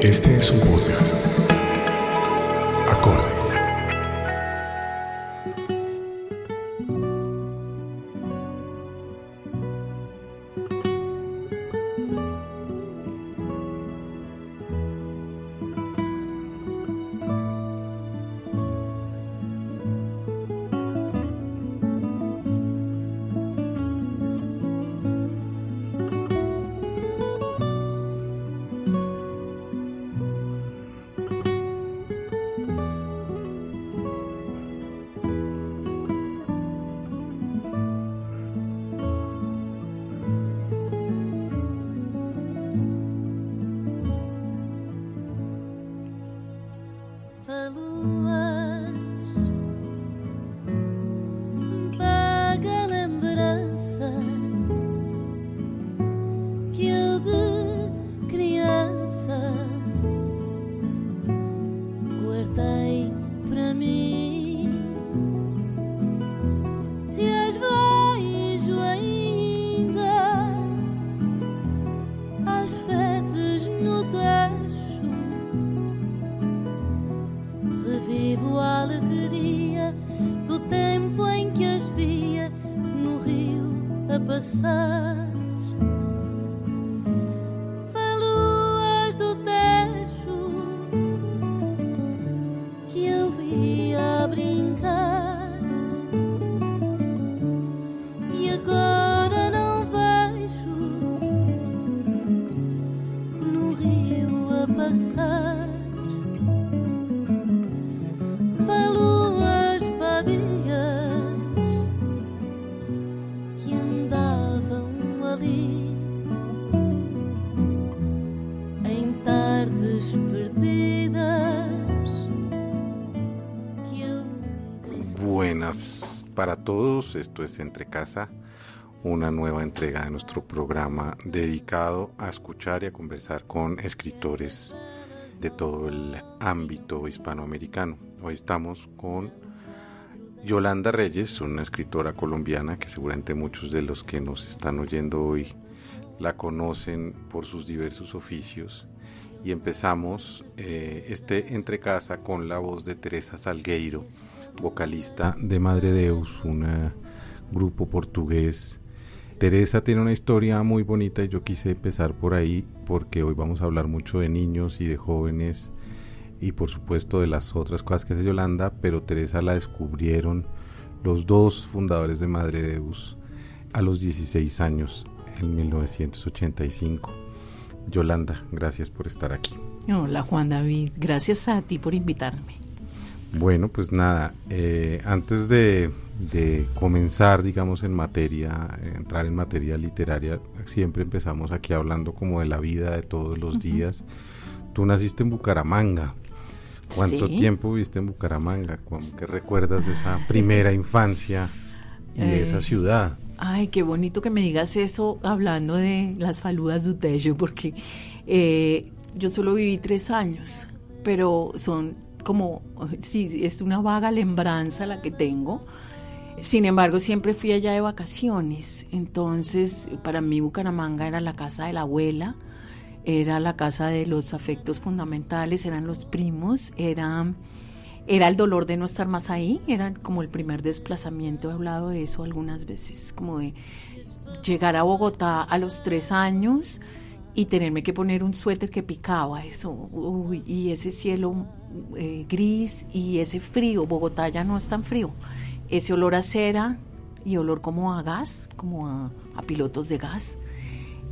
Este es un podcast. Para todos, esto es Entre Casa, una nueva entrega de nuestro programa dedicado a escuchar y a conversar con escritores de todo el ámbito hispanoamericano. Hoy estamos con Yolanda Reyes, una escritora colombiana que seguramente muchos de los que nos están oyendo hoy la conocen por sus diversos oficios. Y empezamos eh, este entre casa con la voz de Teresa Salgueiro, vocalista de Madre Deus, un eh, grupo portugués. Teresa tiene una historia muy bonita y yo quise empezar por ahí porque hoy vamos a hablar mucho de niños y de jóvenes y por supuesto de las otras cosas que hace Yolanda, pero Teresa la descubrieron los dos fundadores de Madre Deus a los 16 años, en 1985. Yolanda, gracias por estar aquí. Hola Juan David, gracias a ti por invitarme. Bueno, pues nada, eh, antes de, de comenzar, digamos, en materia, entrar en materia literaria, siempre empezamos aquí hablando como de la vida de todos los días. Tú naciste en Bucaramanga. ¿Cuánto Sí. tiempo viviste en Bucaramanga? ¿Cómo- ¿Qué recuerdas de esa primera infancia y de esa Eh, ciudad? Ay, qué bonito que me digas eso hablando de las faludas de Utejo, porque eh, yo solo viví tres años, pero son como, sí, es una vaga lembranza la que tengo. Sin embargo, siempre fui allá de vacaciones, entonces para mí Bucaramanga era la casa de la abuela, era la casa de los afectos fundamentales, eran los primos, era, era el dolor de no estar más ahí, era como el primer desplazamiento, he hablado de eso algunas veces, como de llegar a Bogotá a los tres años y tenerme que poner un suéter que picaba, eso, y ese cielo eh, gris y ese frío, Bogotá ya no es tan frío, ese olor a cera y olor como a gas, como a, pilotos de gas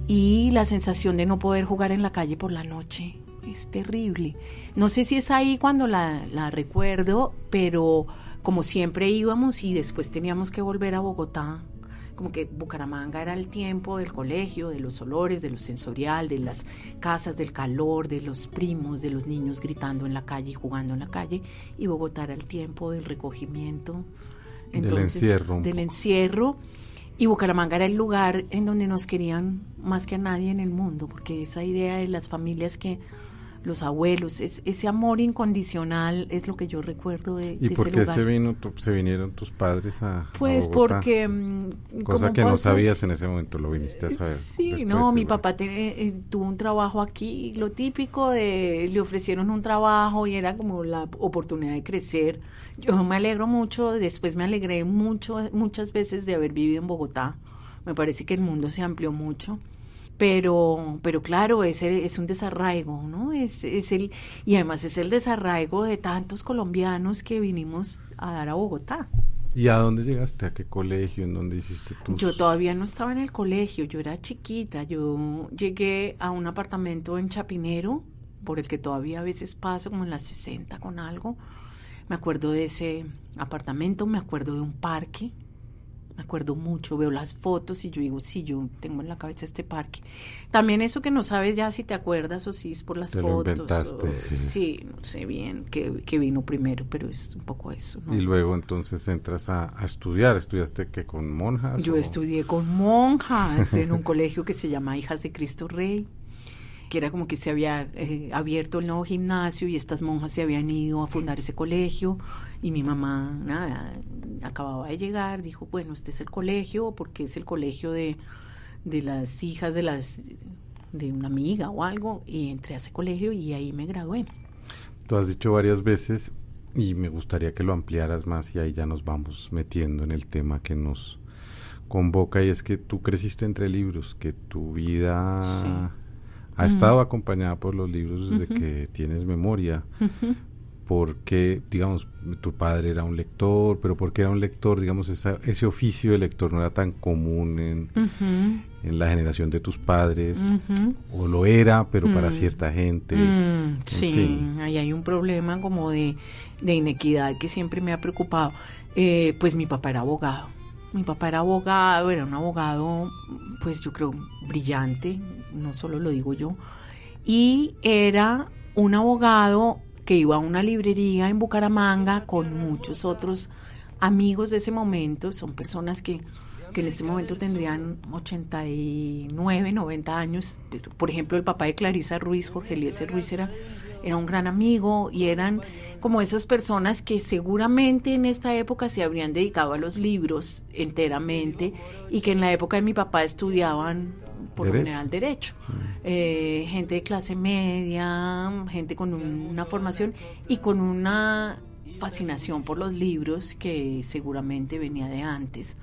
y la sensación de no poder jugar en la calle por la noche. Es terrible. No sé si es ahí cuando la recuerdo, pero como siempre íbamos y después teníamos que volver a Bogotá, como que Bucaramanga era el tiempo del colegio, de los olores, de lo sensorial, de las casas, del calor, de los primos, de los niños gritando en la calle y jugando en la calle, y Bogotá era el tiempo del recogimiento. Del encierro Del poco. encierro. Y Bucaramanga era el lugar en donde nos querían más que a nadie en el mundo, porque esa idea de las familias que los abuelos, es, ese amor incondicional es lo que yo recuerdo de, ¿Y de por ese qué lugar. se, vino, tu- se vinieron tus padres a a Pues Bogotá? porque... mm, Cosa que no sabías en ese momento, lo viniste a saber. Sí, después, no, mi papá te- eh, tuvo un trabajo aquí, lo típico de le ofrecieron un trabajo y era como la oportunidad de crecer. Yo me alegro mucho, después me alegré mucho, muchas veces de haber vivido en Bogotá. Me parece que el mundo se amplió mucho. Pero, pero claro, es, el- es un desarraigo, ¿no? Es, es el, y además es el desarraigo de tantos colombianos que vinimos a dar a Bogotá. ¿Y a dónde llegaste? ¿A qué colegio? ¿En dónde hiciste tus...? Yo todavía no estaba en el colegio, yo era chiquita, yo llegué a un apartamento en Chapinero, por el que todavía a veces paso como en las 60 con algo. Me acuerdo de ese apartamento, me acuerdo de un parque, me acuerdo mucho, veo las fotos y yo digo, sí, yo tengo en la cabeza este parque. También eso que no sabes ya si te acuerdas o si es por las Te lo fotos. inventaste, o- sí. sí, no sé bien qué, qué vino primero, pero es un poco eso. ¿no? Y luego entonces entras a, a estudiar. ¿Estudiaste que con monjas? Yo o- estudié con monjas en un colegio que se llama Hijas de Cristo Rey, que era como que se había eh, abierto el nuevo gimnasio y estas monjas se habían ido a fundar ese colegio y mi mamá, nada, acababa de llegar, dijo, bueno, este es el colegio porque es el colegio de, de las hijas de las de una amiga o algo y entré a ese colegio y ahí me gradué. Tú has dicho varias veces y me gustaría que lo ampliaras más y ahí ya nos vamos metiendo en el tema que nos convoca y es que tú creciste entre libros, que tu vida Sí. ha estado acompañada por los libros desde que tienes memoria. Porque, digamos, tu padre era un lector, pero porque era un lector, digamos, esa- ese oficio de lector no era tan común en, en la generación de tus padres, o lo era, pero para Mm. cierta gente. Mm, sí, fin. ahí hay un problema como de, de inequidad que siempre me ha preocupado. Eh, pues mi papá era abogado. Mi papá era abogado, era un abogado, pues yo creo, brillante, no solo lo digo yo. Y era un abogado que iba a una librería en Bucaramanga con muchos otros amigos de ese momento. Son personas que, que en este momento tendrían 89, 90 años. Por ejemplo, el papá de Clarisa Ruiz, Jorge Eliezer Ruiz, era, era un gran amigo y eran como esas personas que seguramente en esta época se habrían dedicado a los libros enteramente y que en la época de mi papá estudiaban por lo general derecho. Eh, gente de clase media, gente con un- una formación y con una fascinación por los libros que seguramente venía de antes.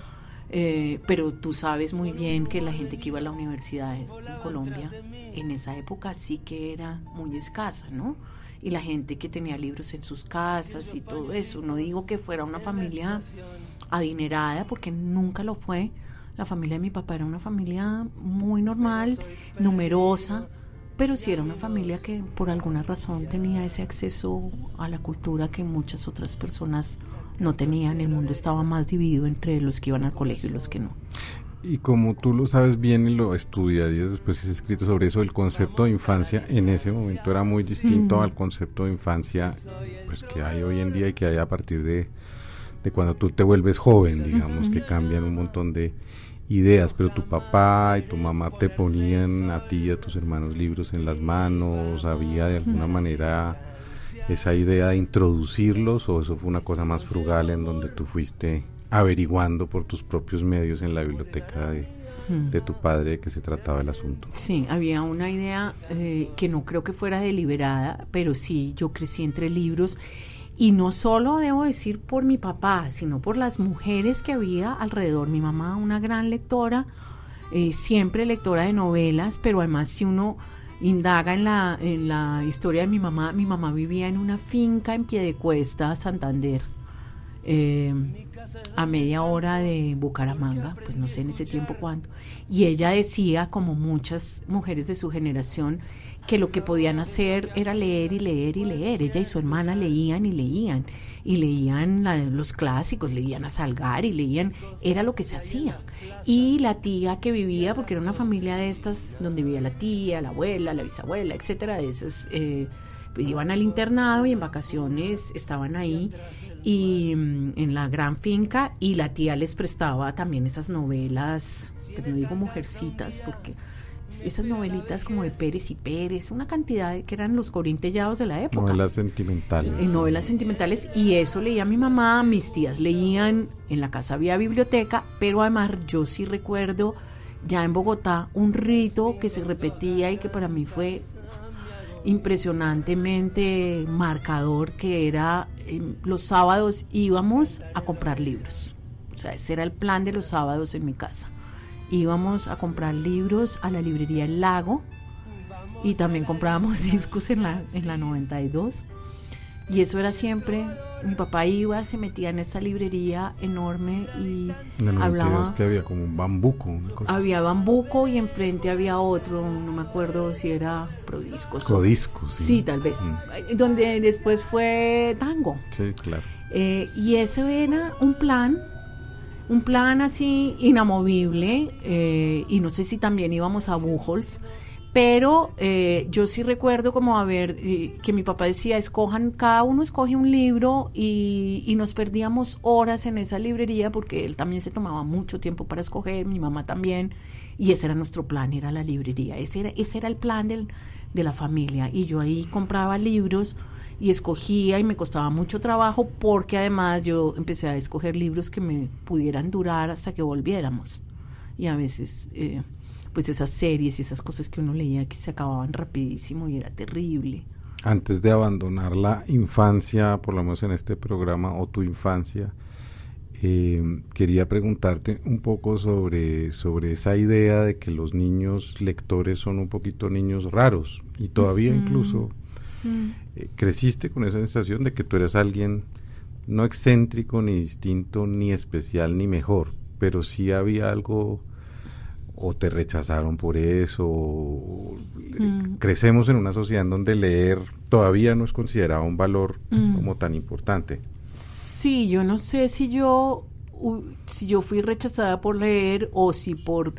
Eh, pero tú sabes muy bien que la gente que iba a la universidad en Colombia en esa época sí que era muy escasa, ¿no? Y la gente que tenía libros en sus casas y todo eso. No digo que fuera una familia adinerada, porque nunca lo fue. La familia de mi papá era una familia muy normal, numerosa, pero sí era una familia que por alguna razón tenía ese acceso a la cultura que muchas otras personas no tenían. El mundo estaba más dividido entre los que iban al colegio y los que no. Y como tú lo sabes bien y lo estudiarías después has escrito sobre eso, el concepto de infancia en ese momento era muy distinto al concepto de infancia pues que hay hoy en día y que hay a partir de, de cuando tú te vuelves joven, digamos, que cambian un montón de ideas, pero tu papá y tu mamá te ponían a ti y a tus hermanos libros en las manos, había de alguna manera esa idea de introducirlos o eso fue una cosa más frugal en donde tú fuiste averiguando por tus propios medios en la biblioteca de, de tu padre de que se trataba el asunto. Sí, había una idea eh, que no creo que fuera deliberada, pero sí, yo crecí entre libros y no solo debo decir por mi papá, sino por las mujeres que había alrededor. Mi mamá, una gran lectora, eh, siempre lectora de novelas, pero además si uno indaga en la, en la historia de mi mamá, mi mamá vivía en una finca en Piedecuesta, Santander. Eh, a media hora de Bucaramanga, pues no sé en ese tiempo cuánto, y ella decía, como muchas mujeres de su generación, que lo que podían hacer era leer y leer y leer. Ella y su hermana leían y leían, y leían los clásicos, leían a Salgar y leían, era lo que se hacía. Y la tía que vivía, porque era una familia de estas, donde vivía la tía, la abuela, la bisabuela, etcétera, de esas, eh, pues iban al internado y en vacaciones estaban ahí y mm, en la gran finca y la tía les prestaba también esas novelas, pues no digo mujercitas porque esas novelitas como de Pérez y Pérez, una cantidad que eran los corintellados de la época. Novelas sentimentales. Eh, novelas sentimentales y eso leía mi mamá, mis tías leían, en la casa había biblioteca, pero además yo sí recuerdo ya en Bogotá un rito que se repetía y que para mí fue impresionantemente marcador que era em, los sábados íbamos a comprar libros. O sea, ese era el plan de los sábados en mi casa. Íbamos a comprar libros a la librería El Lago y también comprábamos discos en la, en la 92 y eso era siempre, mi papá iba, se metía en esa librería enorme y hablaba... que había como un bambuco. había bambuco y enfrente había otro, no me acuerdo si era Prodiscos. Prodiscos, sí. sí. tal vez. Mm. Donde después fue Tango. Sí, claro. Eh, y eso era un plan, un plan así inamovible, eh, y no sé si también íbamos a Buchholz pero eh, yo sí recuerdo como a ver que mi papá decía escojan cada uno escoge un libro y, y, nos perdíamos horas en esa librería porque él también se tomaba mucho tiempo para escoger mi mamá también y ese era nuestro plan era la librería ese era ese era el plan del, de la familia. Y yo ahí compraba libros y escogía y me costaba mucho trabajo porque además yo empecé a escoger libros que me pudieran durar hasta que volviéramos y a veces eh, pues esas series y esas cosas que uno leía que se acababan rapidísimo y era terrible. Antes de abandonar la infancia, por lo menos en este programa, o tu infancia, eh, quería preguntarte un poco sobre, sobre esa idea de que los niños lectores son un poquito niños raros y todavía incluso mm. eh, creciste con esa sensación de que tú eras alguien no excéntrico, ni distinto, ni especial, ni mejor, pero sí había algo o te rechazaron por eso. Mm. Crecemos en una sociedad en donde leer todavía no es considerado un valor mm. como tan importante. Sí, yo no sé si yo si yo fui rechazada por leer o si por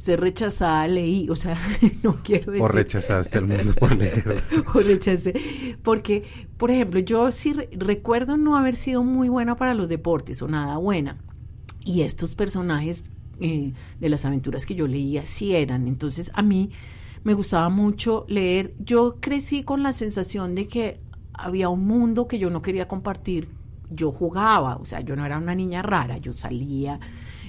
ser rechazada leí, o sea, no quiero decir. O rechazaste al mundo por leer. o rechacé. Porque, por ejemplo, yo sí recuerdo no haber sido muy buena para los deportes o nada buena. Y estos personajes eh, de las aventuras que yo leía sí eran. Entonces a mí me gustaba mucho leer. Yo crecí con la sensación de que había un mundo que yo no quería compartir. Yo jugaba, o sea, yo no era una niña rara, yo salía,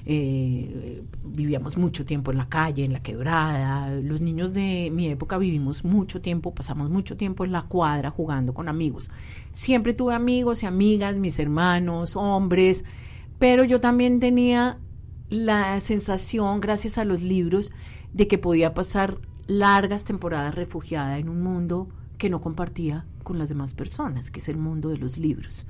eh, vivíamos mucho tiempo en la calle, en la quebrada. Los niños de mi época vivimos mucho tiempo, pasamos mucho tiempo en la cuadra jugando con amigos. Siempre tuve amigos y amigas, mis hermanos, hombres, pero yo también tenía la sensación, gracias a los libros, de que podía pasar largas temporadas refugiada en un mundo que no compartía con las demás personas, que es el mundo de los libros.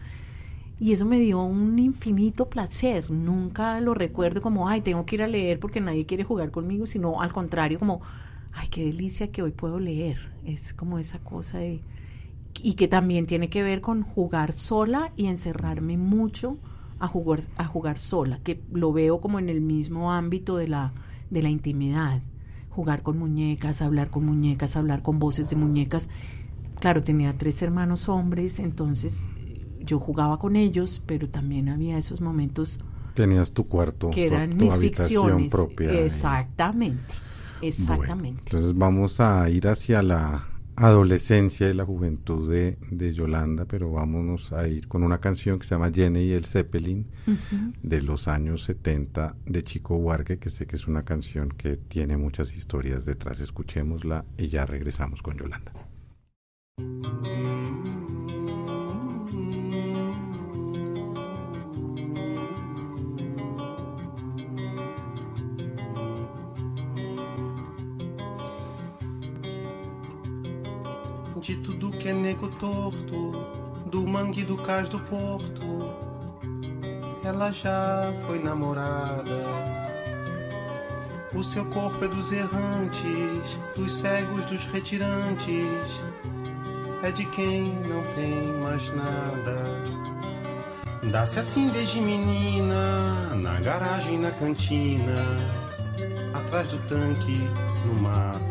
Y eso me dio un infinito placer. Nunca lo recuerdo como, ay, tengo que ir a leer porque nadie quiere jugar conmigo, sino al contrario, como, ay, qué delicia que hoy puedo leer. Es como esa cosa de... Y que también tiene que ver con jugar sola y encerrarme mucho a jugar, a jugar sola, que lo veo como en el mismo ámbito de la, de la intimidad. Jugar con muñecas, hablar con muñecas, hablar con voces de muñecas. Claro, tenía tres hermanos hombres, entonces yo jugaba con ellos, pero también había esos momentos. Tenías tu cuarto, que eran mis ficciones. propia. Exactamente, exactamente. entonces vamos a ir hacia la adolescencia y la juventud de, de, Yolanda, pero vámonos a ir con una canción que se llama Jenny y el Zeppelin de los años 70 de Chico Huarque, que sé que es una canción que tiene muchas historias detrás. Escuchémosla y ya regresamos con Yolanda. De tudo que é nego torto, do mangue do cais do porto. Ela já foi namorada. O seu corpo é dos errantes, dos cegos, dos retirantes. É de quem não tem mais nada. Dá-se assim desde menina, na garagem, na cantina, atrás do tanque, no mato.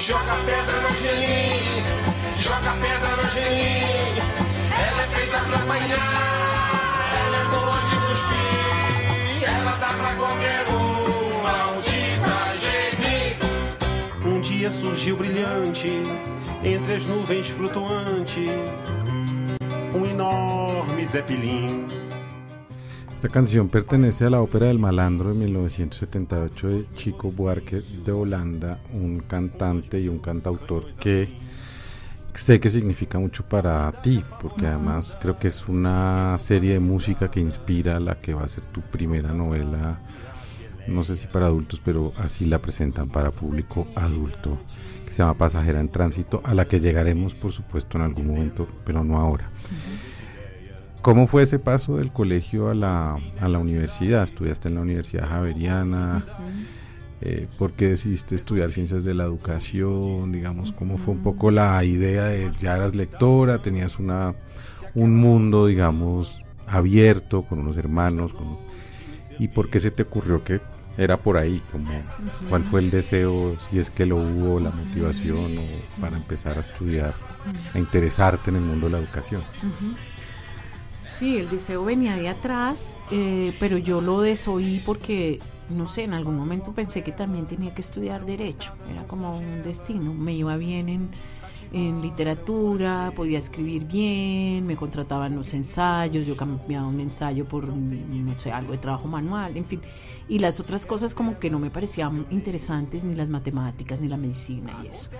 Joga pedra no gelim, joga pedra no gelim. Ela é feita pra apanhar, ela é boa de cuspir. Ela dá pra qualquer um, maldita gelim. Um dia surgiu brilhante, entre as nuvens flutuante, um enorme zeppelin. Esta canción pertenece a la ópera del malandro de 1978 de Chico Buarque de Holanda, un cantante y un cantautor que sé que significa mucho para ti, porque además creo que es una serie de música que inspira la que va a ser tu primera novela, no sé si para adultos, pero así la presentan para público adulto, que se llama Pasajera en Tránsito, a la que llegaremos por supuesto en algún momento, pero no ahora. ¿Cómo fue ese paso del colegio a la, a la universidad? ¿Estudiaste en la Universidad Javeriana? Eh, ¿Por qué decidiste estudiar ciencias de la educación? Digamos, ¿cómo fue un poco la idea de ya eras lectora, tenías una, un mundo, digamos, abierto con unos hermanos? ¿Y por qué se te ocurrió que era por ahí? Como, ¿Cuál fue el deseo, si es que lo hubo, la motivación o para empezar a estudiar, a interesarte en el mundo de la educación? Sí, el deseo venía de atrás, eh, pero yo lo desoí porque, no sé, en algún momento pensé que también tenía que estudiar derecho. Era como un destino. Me iba bien en, en literatura, podía escribir bien, me contrataban los ensayos, yo cambiaba un ensayo por, no sé, algo de trabajo manual, en fin. Y las otras cosas como que no me parecían interesantes, ni las matemáticas, ni la medicina y eso.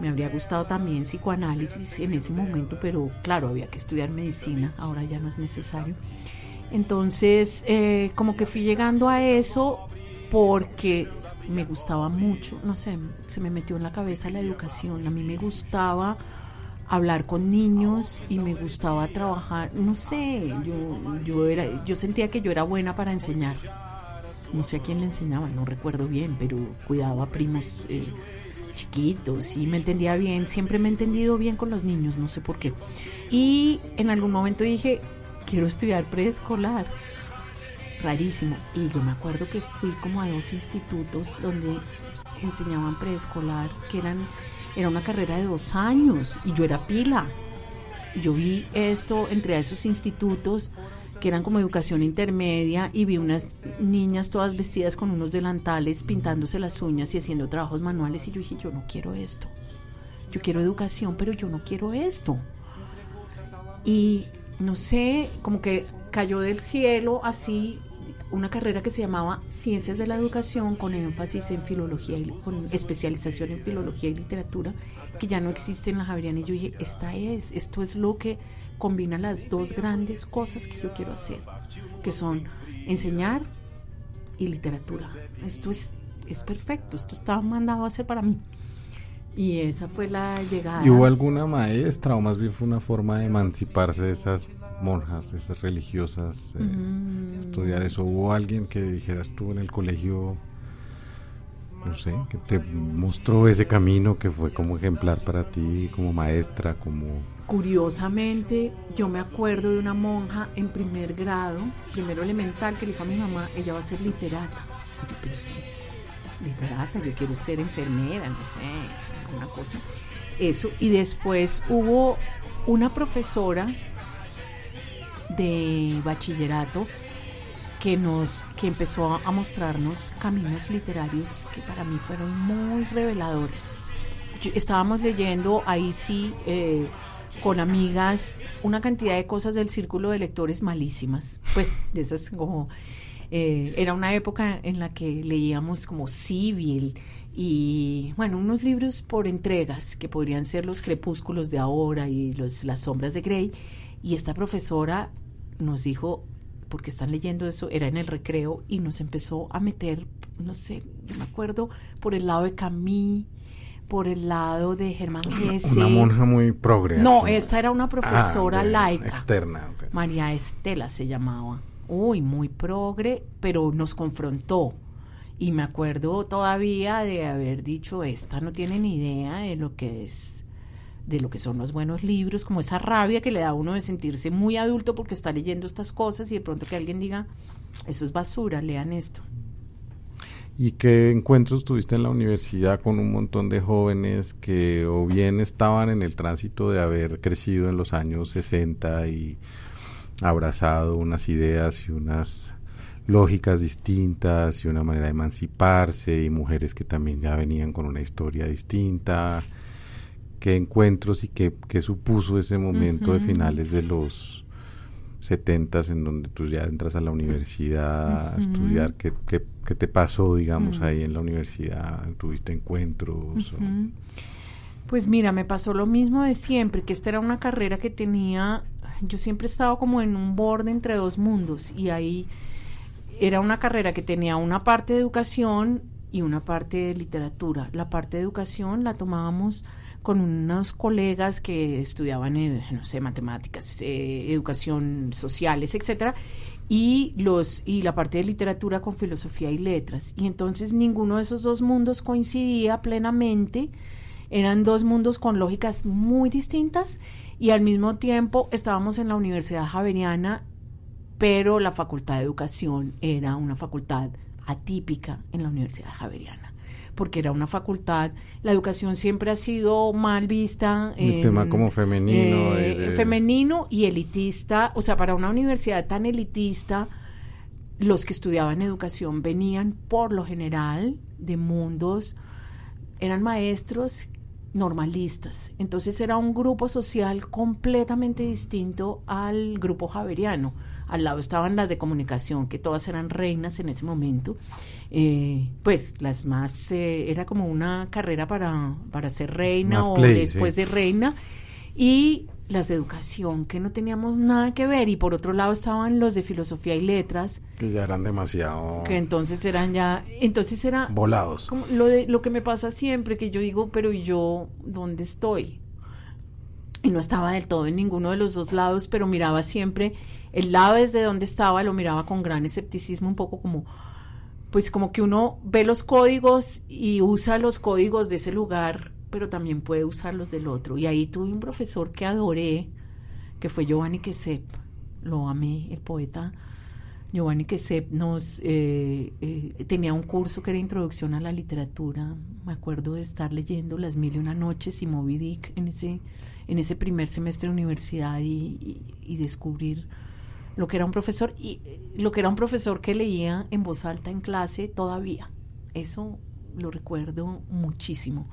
Me habría gustado también psicoanálisis en ese momento, pero claro, había que estudiar medicina, ahora ya no es necesario. Entonces, eh, como que fui llegando a eso porque me gustaba mucho, no sé, se me metió en la cabeza la educación. A mí me gustaba hablar con niños y me gustaba trabajar, no sé, yo, yo, era, yo sentía que yo era buena para enseñar. No sé a quién le enseñaba, no recuerdo bien, pero cuidaba a primos. Eh, chiquitos y me entendía bien, siempre me he entendido bien con los niños, no sé por qué. Y en algún momento dije, quiero estudiar preescolar. Rarísimo. Y yo me acuerdo que fui como a dos institutos donde enseñaban preescolar, que eran, era una carrera de dos años y yo era pila. Y yo vi esto entre esos institutos que eran como educación intermedia y vi unas niñas todas vestidas con unos delantales pintándose las uñas y haciendo trabajos manuales y yo dije, yo no quiero esto. Yo quiero educación, pero yo no quiero esto. Y no sé, como que cayó del cielo así una carrera que se llamaba Ciencias de la Educación con énfasis en filología y con especialización en filología y literatura, que ya no existe en la Javeriana. Y yo dije, esta es, esto es lo que combina las dos grandes cosas que yo quiero hacer, que son enseñar y literatura. Esto es, es perfecto, esto estaba mandado a hacer para mí. Y esa fue la llegada. ¿Y hubo alguna maestra o más bien fue una forma de emanciparse de esas monjas, esas religiosas, eh, estudiar eso? ¿Hubo alguien que dijeras tú en el colegio, no sé, que te mostró ese camino que fue como ejemplar para ti, como maestra, como Curiosamente, yo me acuerdo de una monja en primer grado, primero elemental, que le dijo a mi mamá, ella va a ser literata. Y yo pensé, literata, yo quiero ser enfermera, no sé, alguna cosa. Eso. Y después hubo una profesora de bachillerato que nos que empezó a mostrarnos caminos literarios que para mí fueron muy reveladores. estábamos leyendo ahí sí eh, con amigas una cantidad de cosas del círculo de lectores malísimas. Pues de esas como... Eh, era una época en la que leíamos como Civil y, bueno, unos libros por entregas que podrían ser los crepúsculos de ahora y los, las sombras de Grey. Y esta profesora nos dijo, porque están leyendo eso, era en el recreo y nos empezó a meter, no sé, me acuerdo, por el lado de Camille por el lado de Germán Gese. Una, monja muy progre. No, esta era una profesora Ah, laica. Externa. María Estela se llamaba. Uy, muy progre, pero nos confrontó. y me acuerdo todavía de haber dicho, esta no tiene ni idea de lo que es de lo que son los buenos libros, como esa rabia que le da a uno de sentirse muy adulto porque está leyendo estas cosas y de pronto que alguien diga, eso es basura, lean esto. ¿Y qué encuentros tuviste en la universidad con un montón de jóvenes que o bien estaban en el tránsito de haber crecido en los años 60 y abrazado unas ideas y unas lógicas distintas y una manera de emanciparse y mujeres que también ya venían con una historia distinta? ¿Qué encuentros y qué, qué supuso ese momento de finales de los setentas en donde tú ya entras a la universidad a estudiar? ¿Qué, qué, qué, te pasó, digamos, ahí en la universidad? ¿Tuviste encuentros? Pues mira, me pasó lo mismo de siempre, que esta era una carrera que tenía, yo siempre he estado como en un borde entre dos mundos y ahí era una carrera que tenía una parte de educación y una parte de literatura. La parte de educación la tomábamos con unos colegas que estudiaban, eh, no sé, matemáticas, eh, educación sociales, etcétera, y los y la parte de literatura con filosofía y letras. Y entonces ninguno de esos dos mundos coincidía plenamente. Eran dos mundos con lógicas muy distintas y al mismo tiempo estábamos en la Universidad Javeriana, pero la Facultad de Educación era una facultad atípica en la Universidad Javeriana porque era una facultad. La educación siempre ha sido mal vista. El tema como femenino. Eh, femenino y elitista. O sea, para una universidad tan elitista, los que estudiaban educación venían por lo general de mundos, eran maestros normalistas. Entonces era un grupo social completamente distinto al grupo javeriano al lado estaban las de comunicación, que todas eran reinas en ese momento, eh, pues las más, eh, era como una carrera para, para ser reina o después de reina, y las de educación, que no teníamos nada que ver, y por otro lado estaban los de filosofía y letras. Que ya eran demasiado... Que entonces eran ya, entonces era... Volados. Como lo, de, lo que me pasa siempre, que yo digo, pero yo dónde estoy? Y no estaba del todo en ninguno de los dos lados, pero miraba siempre el lado desde donde estaba lo miraba con gran escepticismo, un poco como, pues como que uno ve los códigos y usa los códigos de ese lugar, pero también puede usar los del otro. Y ahí tuve un profesor que adoré, que fue Giovanni Quesep, lo amé, el poeta. Giovanni Quesep nos eh, eh, tenía un curso que era Introducción a la Literatura. Me acuerdo de estar leyendo Las Mil y Una Noches y Moby Dick en ese, en ese primer semestre de universidad y descubrir lo que era un profesor y eh, lo que era un profesor que leía en voz alta en clase todavía. Eso lo recuerdo muchísimo.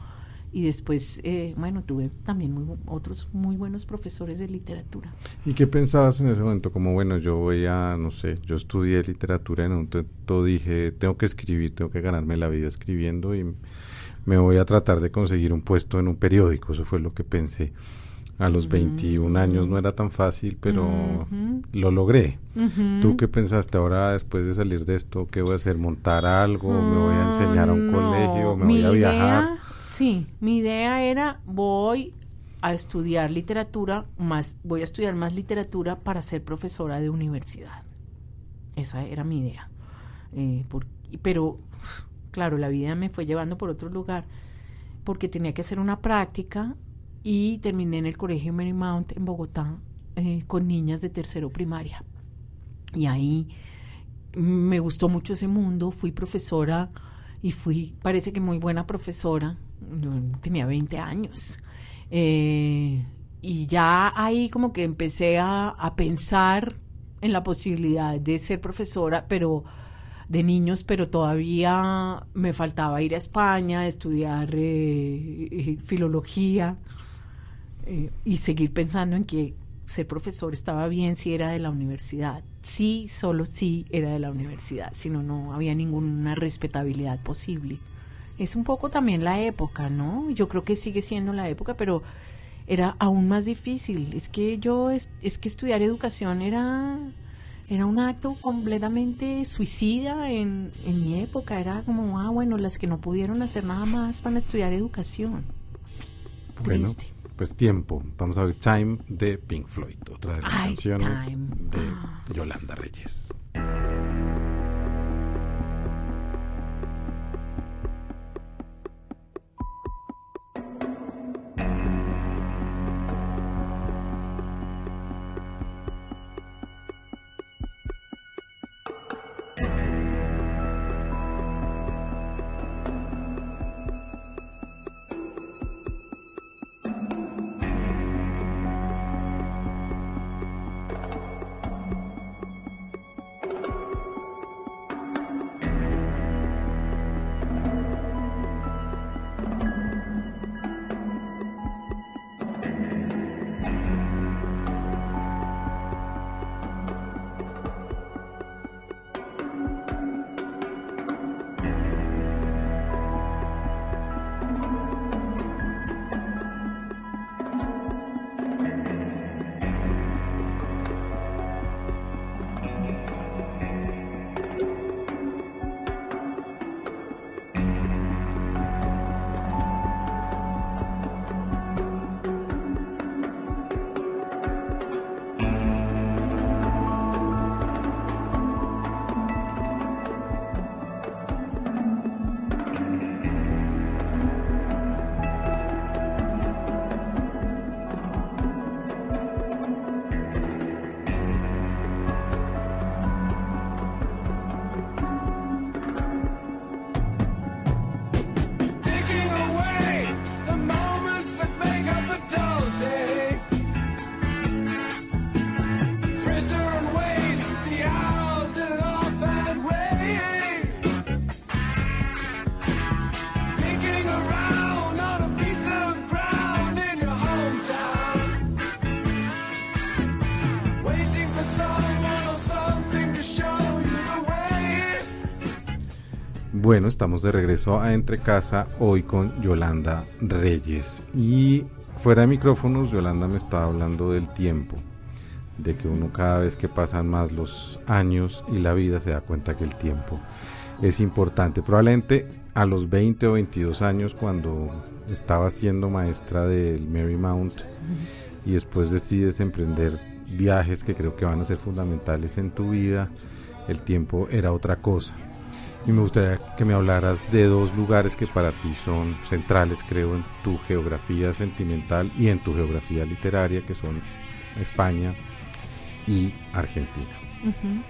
Y después, eh, bueno, tuve también muy, otros muy buenos profesores de literatura. ¿Y qué pensabas en ese momento? Como, bueno, yo voy a, no sé, yo estudié literatura en un momento dije, tengo que escribir, tengo que ganarme la vida escribiendo y me voy a tratar de conseguir un puesto en un periódico. Eso fue lo que pensé a los 21 años no era tan fácil, pero lo logré. ¿Tú qué pensaste ahora después de salir de esto? ¿Qué voy a hacer? ¿Montar algo? ¿Me voy a enseñar a un colegio? ¿Me voy a viajar? sí, mi idea era voy a estudiar literatura, más voy a estudiar más literatura para ser profesora de universidad. Esa era mi idea. Eh, pero, claro, la vida me fue llevando por otro lugar porque tenía que hacer una práctica y terminé en el colegio Marymount en Bogotá eh, con niñas de tercero primaria. Y ahí me gustó mucho ese mundo, fui profesora y fui, parece que muy buena profesora, tenía 20 años. Eh, y ya ahí como que empecé a, a, pensar en la posibilidad de ser profesora, pero de niños, pero todavía me faltaba ir a España, estudiar eh, filología. Eh, y seguir pensando en que ser profesor estaba bien si era de la universidad. Sí, solo sí era de la universidad, si no, no había ninguna respetabilidad posible. Es un poco también la época, ¿no? Yo creo que sigue siendo la época, pero era aún más difícil. Es que yo, es, es que estudiar educación era, era un acto completamente suicida en, en mi época. Era como, ah, bueno, las que no pudieron hacer nada más van a estudiar educación. Bueno, pues tiempo. Vamos a ver Time de Pink Floyd, otra de las canciones de ah. Yolanda Reyes. Bueno, estamos de regreso a Entre Casa hoy con Yolanda Reyes. Y fuera de micrófonos, Yolanda me estaba hablando del tiempo, de que uno cada vez que pasan más los años y la vida se da cuenta que el tiempo es importante. Probablemente a los 20 o 22 años, cuando estaba siendo maestra del Marymount y después decides emprender viajes que creo que van a ser fundamentales en tu vida, el tiempo era otra cosa. Y me gustaría que me hablaras de dos lugares que para ti son centrales, creo, en tu geografía sentimental y en tu geografía literaria, que son España y Argentina.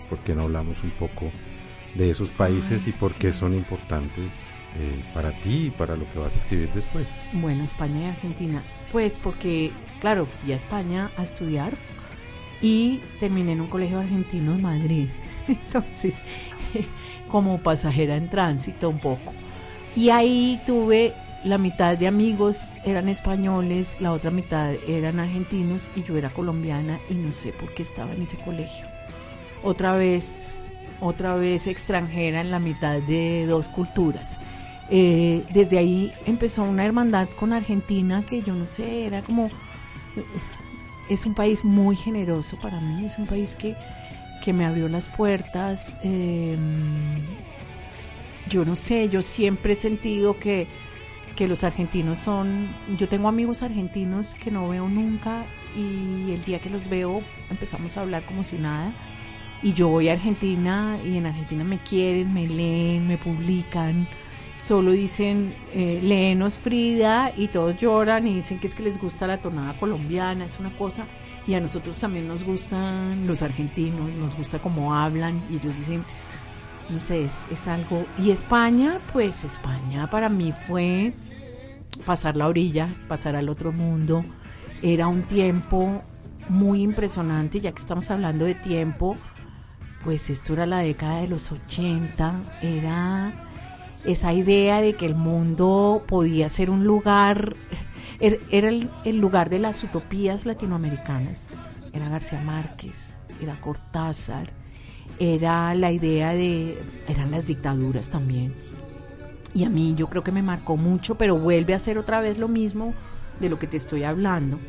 ¿Por qué no hablamos un poco de esos países y por qué son importantes eh, para ti y para lo que vas a escribir después? Bueno, España y Argentina. Pues porque, claro, fui a España a estudiar y terminé en un colegio argentino en Madrid. Entonces, como pasajera en tránsito un poco. Y ahí tuve la mitad de amigos eran españoles, la otra mitad eran argentinos y yo era colombiana y no sé por qué estaba en ese colegio. Otra vez, otra vez extranjera en la mitad de dos culturas. Eh, desde ahí empezó una hermandad con Argentina que yo no sé, era como... Es un país muy generoso para mí, es un país que que me abrió las puertas. Em, yo no sé, yo siempre he sentido que, que los argentinos son, yo tengo amigos argentinos que no veo nunca y el día que los veo empezamos a hablar como si nada. Y yo voy a Argentina y en Argentina me quieren, me leen, me publican. Solo dicen, eh, léenos Frida y todos lloran y dicen que es que les gusta la tonada colombiana, es una cosa y a nosotros también nos gustan los argentinos, nos gusta cómo hablan y ellos dicen, no sé, es, algo... Y España, pues España para mí fue pasar la orilla, pasar al otro mundo. Era un tiempo muy impresionante, ya que estamos hablando de tiempo, pues esto era la década de los 80, era esa idea de que el mundo podía ser un lugar era el, lugar de las utopías latinoamericanas. Era García Márquez, era Cortázar, era la idea de, eran las dictaduras también. Y a mí yo creo que me marcó mucho, pero vuelve a ser otra vez lo mismo de lo que te estoy hablando.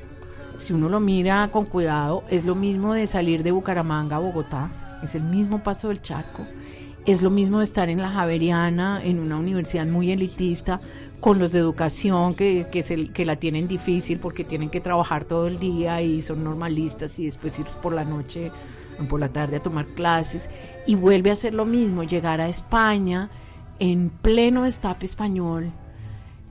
Si uno lo mira con cuidado, es lo mismo de salir de Bucaramanga a Bogotá, es el mismo paso del charco, es lo mismo de estar en la Javeriana, en una universidad muy elitista, con los de educación que, que, que la tienen difícil porque tienen que trabajar todo el día y son normalistas y después ir por la noche por la tarde a tomar clases. Y vuelve a hacer lo mismo, llegar a España en pleno destape español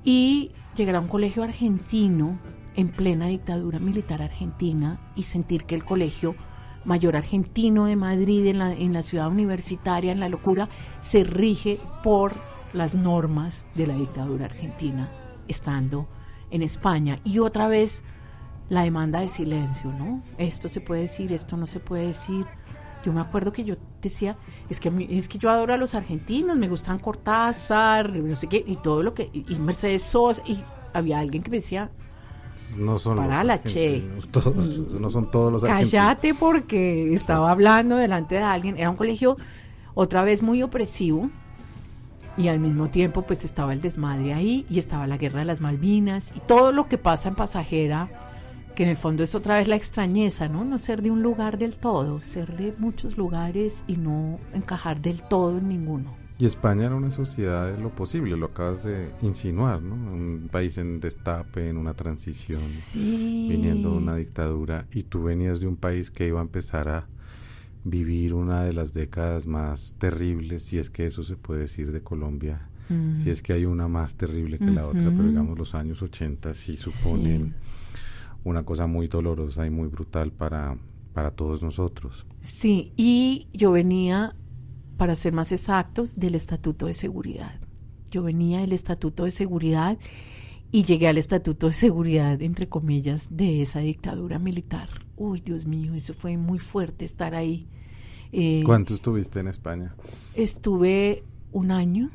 y llegar a un colegio argentino en plena dictadura militar argentina y sentir que el colegio mayor argentino de Madrid en la, en la ciudad universitaria, en la locura, se rige por las normas de la dictadura argentina estando en España. Y otra vez la demanda de silencio, ¿no? Esto se puede decir, esto no se puede decir. Yo me acuerdo que yo decía, es que es que yo adoro a los argentinos, me gustan Cortázar, no sé qué, y todo lo que, y Mercedes Sosa, y había alguien que me decía, no son para la che. Todos, no son todos los argentinos. Cállate porque estaba hablando delante de alguien, era un colegio otra vez muy opresivo, y al mismo tiempo pues estaba el desmadre ahí y estaba la guerra de las Malvinas y todo lo que pasa en pasajera que en el fondo es otra vez la extrañeza, ¿no? No ser de un lugar del todo, ser de muchos lugares y no encajar del todo en ninguno. Y España era una sociedad de lo posible, lo acabas de insinuar, ¿no? Un país en destape, en una transición, viniendo de una dictadura, y tú venías de un país que iba a empezar a vivir una de las décadas más terribles, si es que eso se puede decir de Colombia, mm. si es que hay una más terrible que la otra, pero digamos los años 80 sí suponen una cosa muy dolorosa y muy brutal para, para todos nosotros. Sí, y yo venía, para ser más exactos, del Estatuto de Seguridad. Yo venía del Estatuto de Seguridad y llegué al Estatuto de Seguridad, entre comillas, de esa dictadura militar. Uy, Dios mío, eso fue muy fuerte estar ahí. Eh, ¿Cuánto estuviste en España? Estuve un año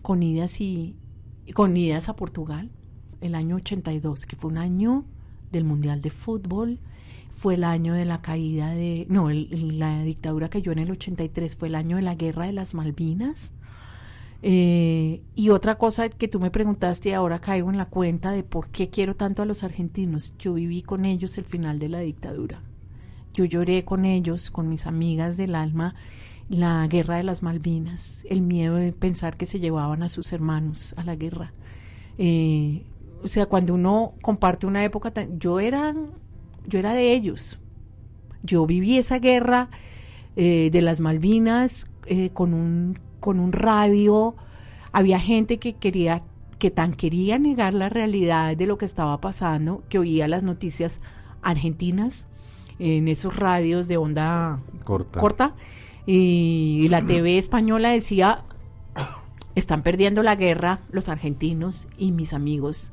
con idas y con idas a Portugal, el año 82, que fue un año del Mundial de Fútbol, fue el año de la caída de, no, la dictadura cayó en el 83, fue el año de la Guerra de las Malvinas. Eh, y otra cosa que tú me preguntaste y ahora caigo en la cuenta de por qué quiero tanto a los argentinos. Yo viví con ellos el final de la dictadura. Yo lloré con ellos, con mis amigas del alma, la guerra de las Malvinas, el miedo de pensar que se llevaban a sus hermanos a la guerra. Eh, o sea, cuando uno comparte una época, tan, yo era, yo era de ellos. Yo viví esa guerra eh, de las Malvinas eh, con un con un radio, había gente que quería que tan quería negar la realidad de lo que estaba pasando, que oía las noticias argentinas en esos radios de onda corta, y la TV española decía están perdiendo la guerra los argentinos y mis amigos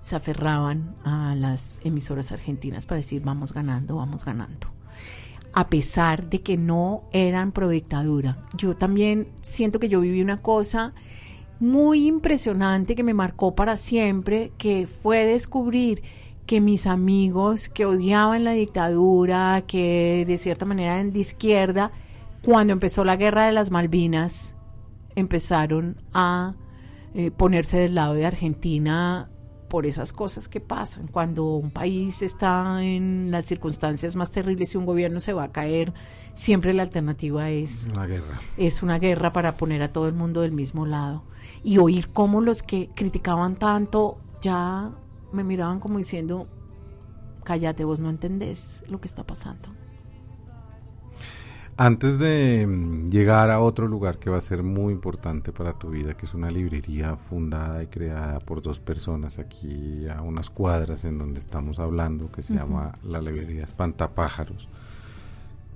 se aferraban a las emisoras argentinas para decir vamos ganando, vamos ganando a pesar de que no eran pro dictadura. Yo también siento que yo viví una cosa muy impresionante que me marcó para siempre, que fue descubrir que mis amigos que odiaban la dictadura, que de cierta manera eran de izquierda, cuando empezó la guerra de las Malvinas, empezaron a eh, ponerse del lado de Argentina por esas cosas que pasan. Cuando un país está en las circunstancias más terribles y un gobierno se va a caer, siempre la alternativa es una guerra. Es una guerra para poner a todo el mundo del mismo lado. Y oír cómo los que criticaban tanto ya me miraban como diciendo, cállate, vos no entendés lo que está pasando. Antes de mm, llegar a otro lugar que va a ser muy importante para tu vida, que es una librería fundada y creada por dos personas aquí a unas cuadras en donde estamos hablando, que se llama la librería Espantapájaros,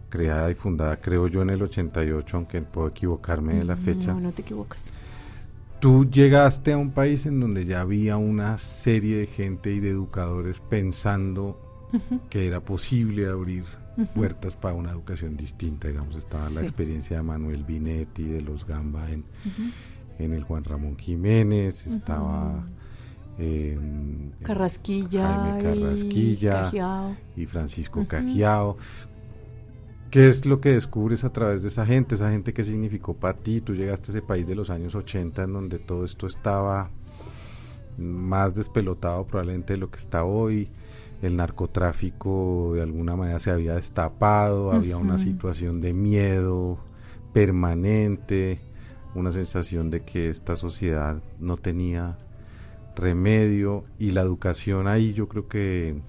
creada y fundada creo yo en el 88, aunque puedo equivocarme de la fecha. No, no te equivocas. Tú llegaste a un país en donde ya había una serie de gente y de educadores pensando que era posible abrir puertas para una educación distinta, digamos, estaba la experiencia de Manuel Binetti, de los Gamba en, en el Juan Ramón Jiménez, estaba Carrasquilla, Jaime Carrasquilla y, Francisco Cajiao. ¿Qué es lo que descubres a través de esa gente? Esa gente que significó para ti. Tú llegaste a ese país de los años 80 en donde todo esto estaba más despelotado probablemente de lo que está hoy el narcotráfico de alguna manera se había destapado, había una situación de miedo permanente, una sensación de que esta sociedad no tenía remedio y la educación ahí yo creo que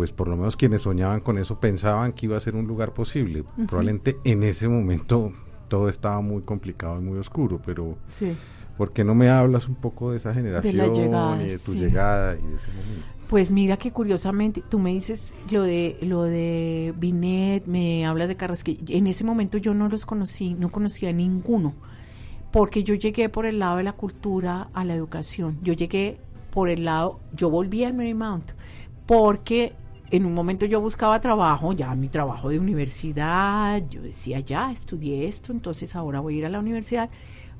pues por lo menos quienes soñaban con eso pensaban que iba a ser un lugar posible. Probablemente en ese momento todo estaba muy complicado y muy oscuro, pero sí. ¿por qué no me hablas un poco de esa generación de y de tu llegada y de ese momento? Pues mira que curiosamente tú me dices lo de lo de Binet, me hablas de Carrasquilla. En ese momento yo no los conocí, no conocía a ninguno, porque yo llegué por el lado de la cultura a la educación. Yo llegué por el lado, yo volví al Marymount, porque en un momento yo buscaba trabajo, ya mi trabajo de universidad, yo decía, ya estudié esto, entonces ahora voy a ir a la universidad.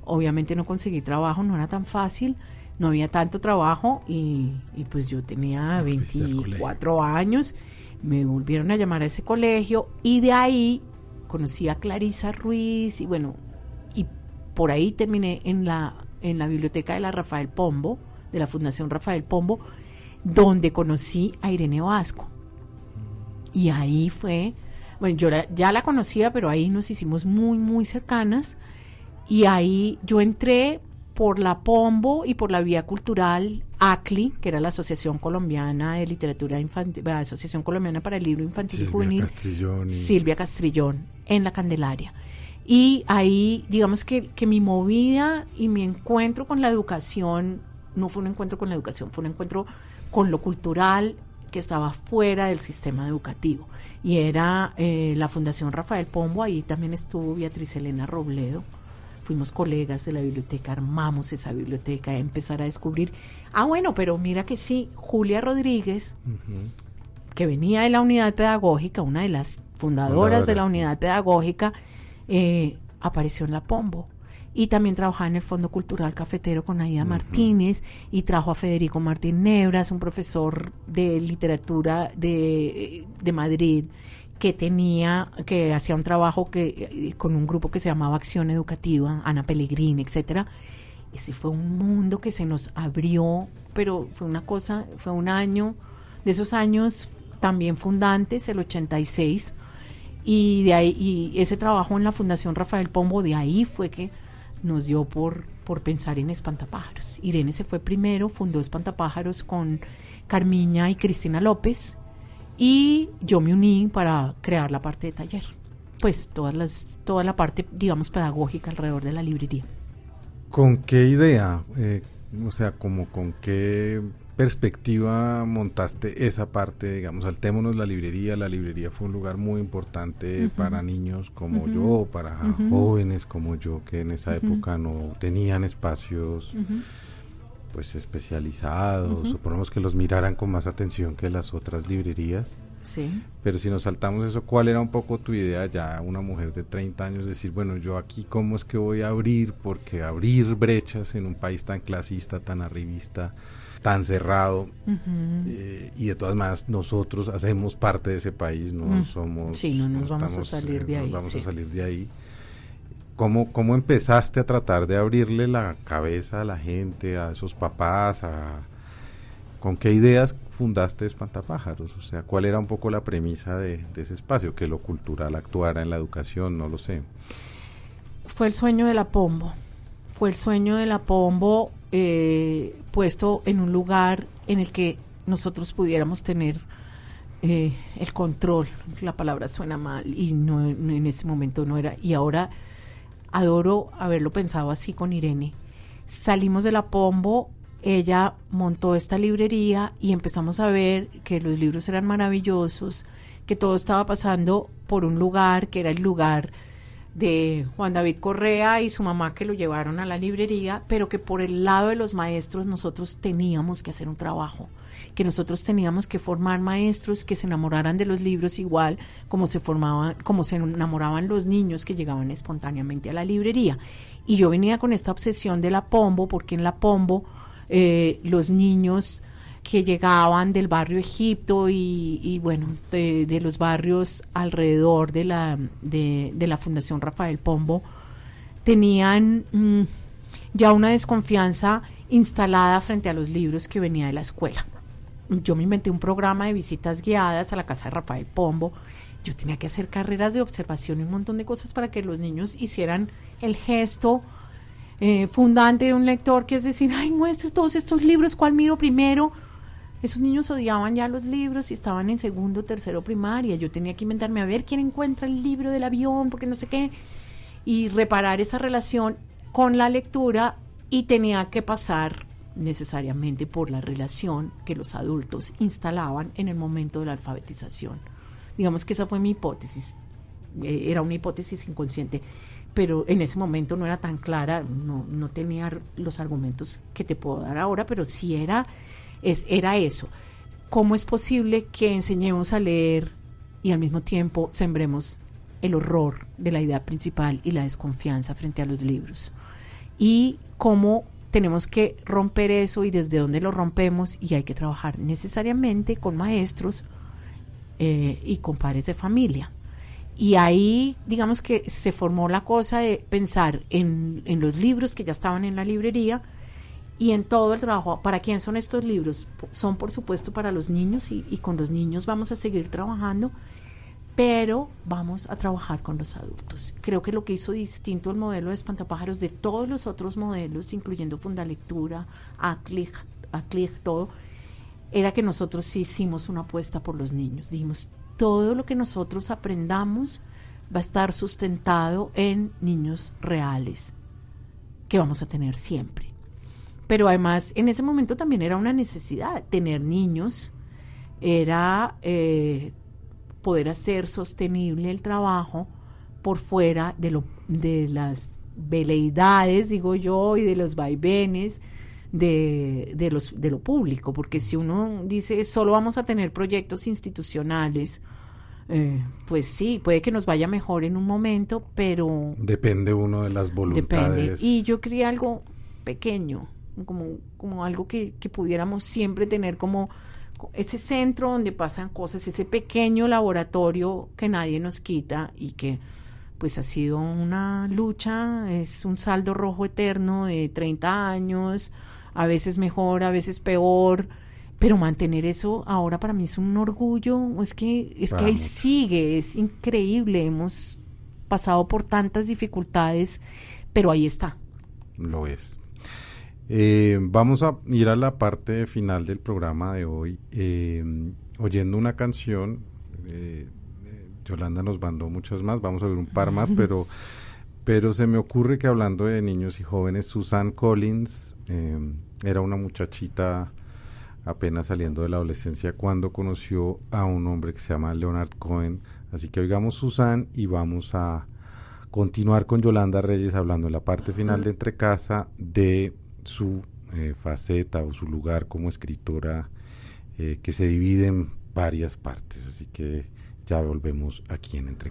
Obviamente no conseguí trabajo, no era tan fácil no había tanto trabajo y, pues yo tenía 24 años, me volvieron a llamar a ese colegio y de ahí conocí a Clarisa Ruiz y bueno, y por ahí terminé en la, en la biblioteca de la Rafael Pombo, de la Fundación Rafael Pombo, donde conocí a Irene Vasco. Y ahí fue, bueno, yo ya la conocía, pero ahí nos hicimos muy, muy cercanas. Y ahí yo entré por la Pombo y por la Vía Cultural ACLI, que era la Asociación Colombiana de Literatura Infantil, la Asociación Colombiana para el Libro Infantil y Juvenil, Silvia Castrillón, en la Candelaria. Y ahí, digamos que, que mi movida y mi encuentro con la educación no fue un encuentro con la educación, fue un encuentro con lo cultural que estaba fuera del sistema educativo. Y era eh, la Fundación Rafael Pombo, ahí también estuvo Beatriz Elena Robledo fuimos colegas de la biblioteca, armamos esa biblioteca, empezar a descubrir, ah bueno, pero mira que sí, Julia Rodríguez, que venía de la unidad pedagógica, una de las fundadoras de la unidad pedagógica, eh, apareció en la Pombo. Y también trabajaba en el Fondo Cultural Cafetero con Aida Martínez y trajo a Federico Martín Nebras, un profesor de literatura de, de Madrid, que tenía, que hacía un trabajo que eh, con un grupo que se llamaba Acción Educativa, Ana Pellegrini, etcétera. Ese fue un mundo que se nos abrió, pero fue una cosa, fue un año, de esos años también fundantes, el 86, y de ahí, y ese trabajo en la Fundación Rafael Pombo, de ahí fue que nos dio por, por pensar en espantapájaros. Irene se fue primero, fundó espantapájaros con Carmiña y Cristina López, y yo me uní para crear la parte de taller, pues todas las, toda la parte, digamos, pedagógica alrededor de la librería. ¿Con qué idea, eh, o sea, como con qué perspectiva montaste esa parte, digamos, saltémonos la librería, la librería fue un lugar muy importante para niños como yo, para jóvenes como yo, que en esa época no tenían espacios pues especializados, o que los miraran con más atención que las otras librerías. Sí. Pero si nos saltamos eso, ¿cuál era un poco tu idea ya, una mujer de 30 años, decir, bueno, yo aquí cómo es que voy a abrir, porque abrir brechas en un país tan clasista, tan arribista, tan cerrado, eh, y de todas maneras nosotros hacemos parte de ese país, no mm. somos... Sí, no nos vamos a salir de ahí. vamos a salir de ahí. ¿Cómo, ¿Cómo empezaste a tratar de abrirle la cabeza a la gente, a esos papás? A, ¿Con qué ideas fundaste Espantapájaros? O sea, ¿cuál era un poco la premisa de, ese espacio? Que lo cultural actuara en la educación, no lo sé. Fue el sueño de la Pombo. Fue el sueño de la Pombo eh, puesto en un lugar en el que nosotros pudiéramos tener eh, el control. La palabra suena mal y no, en ese momento no era. Y ahora adoro haberlo pensado así con Irene. Salimos de la Pombo, ella montó esta librería y empezamos a ver que los libros eran maravillosos, que todo estaba pasando por un lugar que era el lugar de Juan David Correa y su mamá que lo llevaron a la librería, pero que por el lado de los maestros nosotros teníamos que hacer un trabajo que nosotros teníamos que formar maestros que se enamoraran de los libros igual como se formaban, como se enamoraban los niños que llegaban espontáneamente a la librería. Y yo venía con esta obsesión de la Pombo, porque en la Pombo eh, los niños que llegaban del barrio Egipto y, bueno, de, los barrios alrededor de la, de, la Fundación Rafael Pombo, tenían mm, ya una desconfianza instalada frente a los libros que venía de la escuela yo me inventé un programa de visitas guiadas a la casa de Rafael Pombo. Yo tenía que hacer carreras de observación y un montón de cosas para que los niños hicieran el gesto eh, fundante de un lector, que es decir, ay, muestre todos estos libros, ¿cuál miro primero? Esos niños odiaban ya los libros y estaban en segundo, tercero primaria. Yo tenía que inventarme a ver quién encuentra el libro del avión, porque no sé qué, y reparar esa relación con la lectura y tenía que pasar necesariamente por la relación que los adultos instalaban en el momento de la alfabetización. Digamos que esa fue mi hipótesis. Eh, era una hipótesis inconsciente, pero en ese momento no era tan clara, no, no tenía los argumentos que te puedo dar ahora, pero sí era, es, era eso. ¿Cómo es posible que enseñemos a leer y al mismo tiempo sembremos el horror de la idea principal y la desconfianza frente a los libros? Y cómo tenemos que romper eso y desde dónde lo rompemos y hay que trabajar necesariamente con maestros eh, y con padres de familia. Y ahí, digamos que se formó la cosa de pensar en, en los libros que ya estaban en la librería y en todo el trabajo. ¿Para quién son estos libros? Son, por supuesto, para los niños y, y con los niños vamos a seguir trabajando pero vamos a trabajar con los adultos. Creo que lo que hizo distinto el modelo de espantapájaros de todos los otros modelos, incluyendo Fundalectura, ACLIG, todo, era que nosotros sí hicimos una apuesta por los niños. Dijimos, todo lo que nosotros aprendamos va a estar sustentado en niños reales, que vamos a tener siempre. Pero además, en ese momento también era una necesidad tener niños, era eh, poder hacer sostenible el trabajo por fuera de, lo, de las veleidades, digo yo, y de los vaivenes de, de, los, de lo público, porque si uno dice solo vamos a tener proyectos institucionales, eh, pues sí, puede que nos vaya mejor en un momento, pero... Depende uno de las voluntades. Y yo quería algo pequeño, como, como algo que, que pudiéramos siempre tener como ese centro donde pasan cosas, ese pequeño laboratorio que nadie nos quita y que pues ha sido una lucha, es un saldo rojo eterno de 30 años, a veces mejor, a veces peor, pero mantener eso ahora para mí es un orgullo, es que es que ahí sigue, es increíble, hemos pasado por tantas dificultades, pero ahí está. Lo es. Eh, vamos a ir a la parte final del programa de hoy, eh, oyendo una canción. Eh, Yolanda nos mandó muchas más, vamos a ver un par más, pero, pero se me ocurre que hablando de niños y jóvenes, Susan Collins era una muchachita apenas saliendo de la adolescencia cuando conoció a un hombre que se llama Leonard Cohen. Así que oigamos Susan y vamos a continuar con Yolanda Reyes hablando en la parte final de Entre Casa de su eh, faceta o su lugar como escritora eh, que se divide en varias partes. Así que ya volvemos aquí en Entre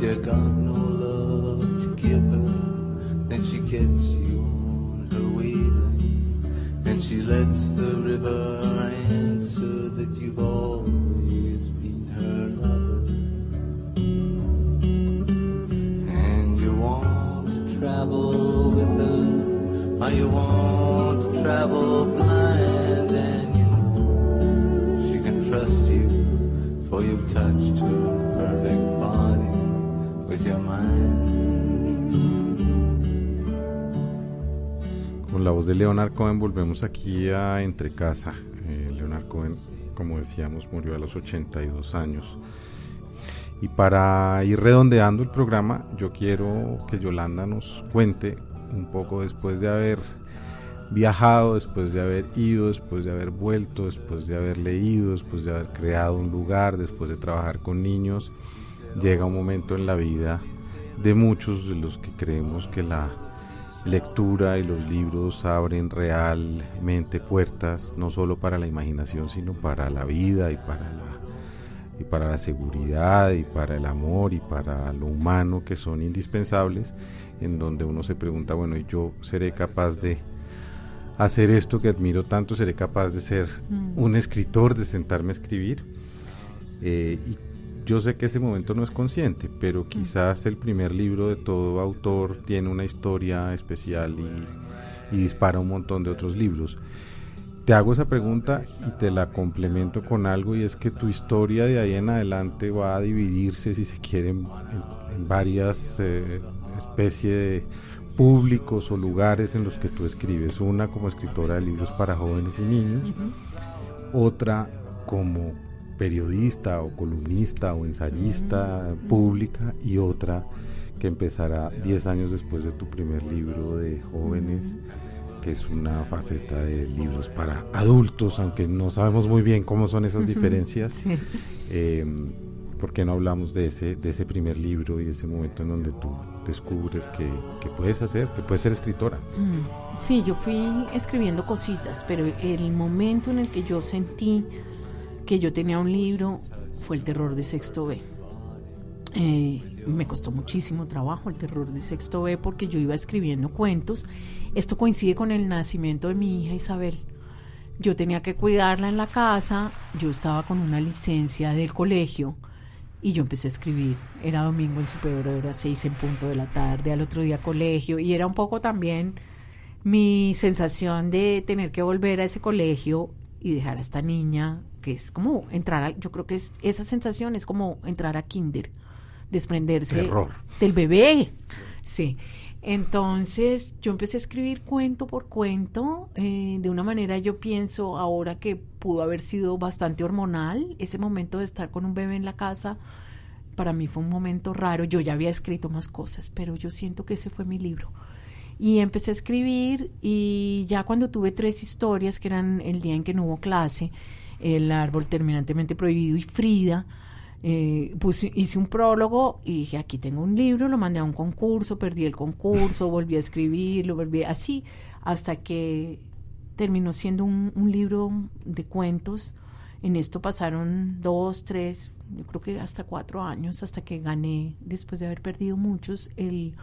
You got no love to give her. Then she gets you on her wavelength. And she lets the river answer that you've always been her lover. And you want to travel with her. Or you want to travel blind. And you know she can trust you. For you've touched her perfect Con la voz de Leonard Cohen volvemos aquí a Entre Casa. Eh, Leonard Cohen, como decíamos, murió a los 82 años. Y para ir redondeando el programa, yo quiero que Yolanda nos cuente un poco después de haber viajado, después de haber ido, después de haber vuelto, después de haber leído, después de haber creado un lugar, después de trabajar con niños, llega un momento en la vida de muchos de los que creemos que la lectura y los libros abren realmente puertas no solo para la imaginación sino para la vida y para la y para la seguridad y para el amor y para lo humano que son indispensables en donde uno se pregunta bueno y yo seré capaz de hacer esto que admiro tanto seré capaz de ser mm. un escritor de sentarme a escribir eh, y yo sé que ese momento no es consciente, pero quizás el primer libro de todo autor tiene una historia especial y, dispara un montón de otros libros. Te hago esa pregunta y te la complemento con algo y es que tu historia de ahí en adelante va a dividirse, si se quiere, en, varias eh, especies de públicos o lugares en los que tú escribes. Una como escritora de libros para jóvenes y niños, otra como periodista o columnista o ensayista pública y otra que empezará 10 años después de tu primer libro de jóvenes, que es una faceta de libros para adultos, aunque no sabemos muy bien cómo son esas diferencias. Eh, ¿Por qué no hablamos de ese, de ese primer libro y de ese momento en donde tú descubres que, que puedes hacer, que puedes ser escritora? Mm, sí, yo fui escribiendo cositas, pero el momento en el que yo sentí que yo tenía un libro fue El terror de sexto B. Eh, me costó muchísimo trabajo el terror de sexto B porque yo iba escribiendo cuentos. Esto coincide con el nacimiento de mi hija Isabel. Yo tenía que cuidarla en la casa, yo estaba con una licencia del colegio y yo empecé a escribir. Era domingo en su peor hora, seis en punto de la tarde, al otro día colegio y era un poco también mi sensación de tener que volver a ese colegio y dejar a esta niña que es como entrar a, yo creo que es esa sensación es como entrar a kinder, desprenderse del bebé. Sí. Entonces yo empecé a escribir cuento por cuento, eh, de una manera yo pienso ahora que pudo haber sido bastante hormonal, ese momento de estar con un bebé en la casa, para mí fue un momento raro, yo ya había escrito más cosas, pero yo siento que ese fue mi libro. Y empecé a escribir y ya cuando tuve tres historias, que eran el día en que no hubo clase, El árbol terminantemente prohibido y Frida, eh, pues hice un prólogo y dije, aquí tengo un libro, lo mandé a un concurso, perdí el concurso, volví a escribirlo, volví así, hasta que terminó siendo un, un libro de cuentos. En esto pasaron dos, tres, yo creo que hasta cuatro años, hasta que gané, después de haber perdido muchos, el,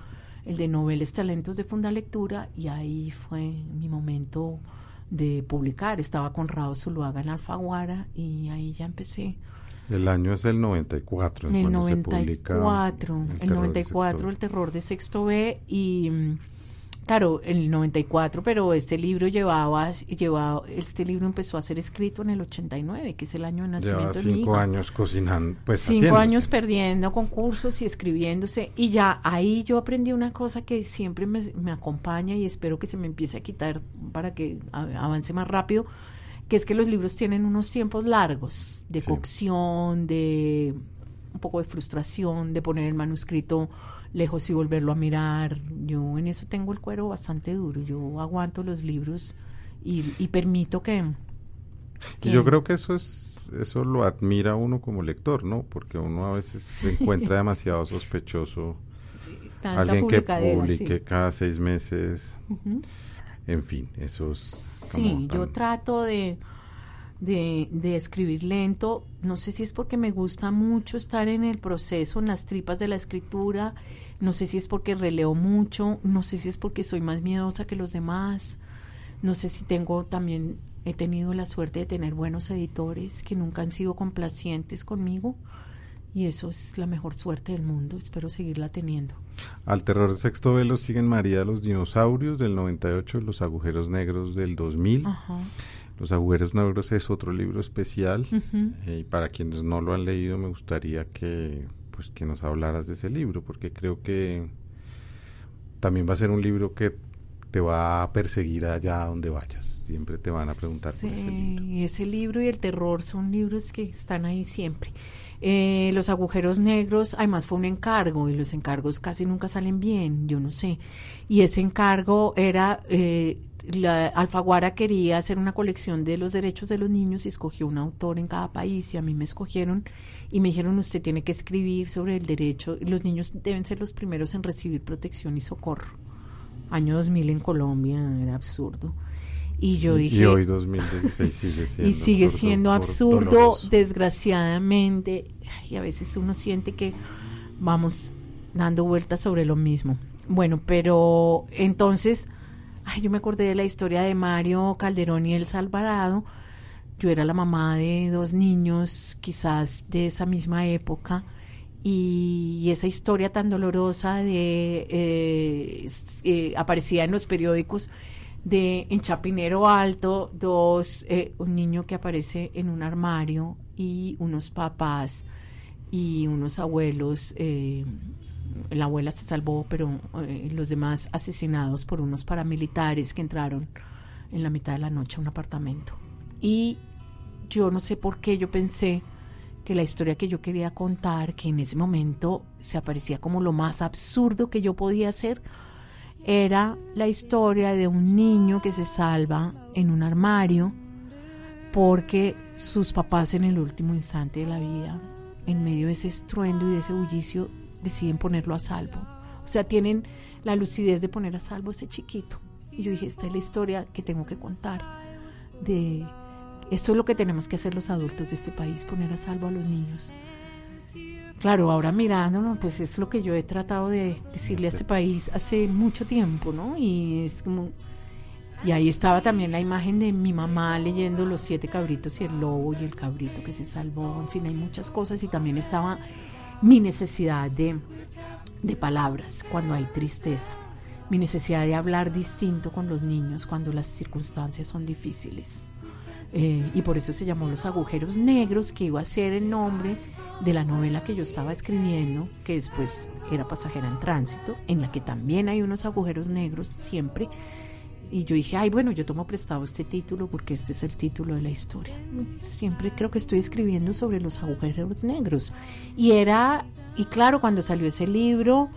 el de Noveles Talentos de Funda Lectura, y ahí fue mi momento de publicar. Estaba con Raúl Zuluaga en Alfaguara, y ahí ya empecé el año es el 94, el cuando 94, se publica el, 94, el terror de sexto B y mm, claro, el 94, pero este libro llevaba, llevaba, este libro empezó a ser escrito en el 89, que es el año de nacimiento Lleva de mi cinco hija. años cocinando, pues Cinco haciéndose. años perdiendo concursos y escribiéndose. Y ya ahí yo aprendí una cosa que siempre me, me acompaña y espero que se me empiece a quitar para que avance más rápido, que es que los libros tienen unos tiempos largos de Sí. cocción, de un poco de frustración, de poner el manuscrito lejos y volverlo a mirar. Yo en eso tengo el cuero bastante duro. Yo aguanto los libros y, y permito que... Y yo creo que eso es eso lo admira uno como lector, ¿no? Porque uno a veces se encuentra demasiado sospechoso tanta alguien que sí. publique cada seis meses. En fin, eso es Sí, yo trato de, de, de escribir lento. No sé si es porque me gusta mucho estar en el proceso, en las tripas de la escritura. No sé si es porque releo mucho. No sé si es porque soy más miedosa que los demás. No sé si tengo también, he tenido la suerte de tener buenos editores que nunca han sido complacientes conmigo. Y eso es la mejor suerte del mundo. Espero seguirla teniendo. Al terror de sexto velo siguen María los dinosaurios del 98, Los agujeros negros del 2000. Ajá. Los agujeros negros es otro libro especial eh, y para quienes no lo han leído me gustaría que pues que nos hablaras de ese libro porque creo que también va a ser un libro que te va a perseguir allá donde vayas. Siempre te van a preguntar por ese libro. Sí, ese libro y el terror son libros que están ahí siempre. Eh, los agujeros negros, además fue un encargo y los encargos casi nunca salen bien, yo no sé. Y ese encargo era, eh, la Alfaguara quería hacer una colección de los derechos de los niños y escogió un autor en cada país y a mí me escogieron y me dijeron usted tiene que escribir sobre el derecho, los niños deben ser los primeros en recibir protección y socorro. Año 2000 en Colombia era absurdo. Y yo dije, y hoy 2016 sigue siendo y sigue absurdo siendo absurdo, doloroso. desgraciadamente, y a veces uno siente que vamos dando vueltas sobre lo mismo. Bueno, pero entonces, ay, yo me acordé de la historia de Mario Calderón y Elsa Alvarado. Yo era la mamá de dos niños, quizás de esa misma época, y esa historia tan dolorosa de eh, eh, aparecía en los periódicos de en Chapinero Alto, dos, eh, un niño que aparece en un armario y unos papás y unos abuelos. eh, la abuela se salvó, pero eh, los demás asesinados por unos paramilitares que entraron en la mitad de la noche a un apartamento. Y yo no sé por qué yo pensé que la historia que yo quería contar, que en ese momento se aparecía como lo más absurdo que yo podía hacer, era la historia de un niño que se salva en un armario porque sus papás en el último instante de la vida, en medio de ese estruendo y de ese bullicio, deciden ponerlo a salvo. O sea, tienen la lucidez de poner a salvo a ese chiquito. Y yo dije, esta es la historia que tengo que contar. De esto es lo que tenemos que hacer los adultos de este país, poner a salvo a los niños. Claro, ahora mirándolo, pues es lo que yo he tratado de decirle a este país hace mucho tiempo, ¿no? Y es como... Y ahí estaba también la imagen de mi mamá leyendo Los siete cabritos y el lobo y el cabrito que se salvó. En fin, hay muchas cosas y también estaba mi necesidad de, de palabras cuando hay tristeza. Mi necesidad de hablar distinto con los niños cuando las circunstancias son difíciles. Eh, y por eso se llamó Los Agujeros Negros, que iba a ser el nombre de la novela que yo estaba escribiendo, que después era Pasajera en Tránsito, en la que también hay unos agujeros negros siempre. Y yo dije, ay, bueno, yo tomo prestado este título porque este es el título de la historia. Siempre creo que estoy escribiendo sobre los agujeros negros. Y era, y claro, cuando salió ese libro,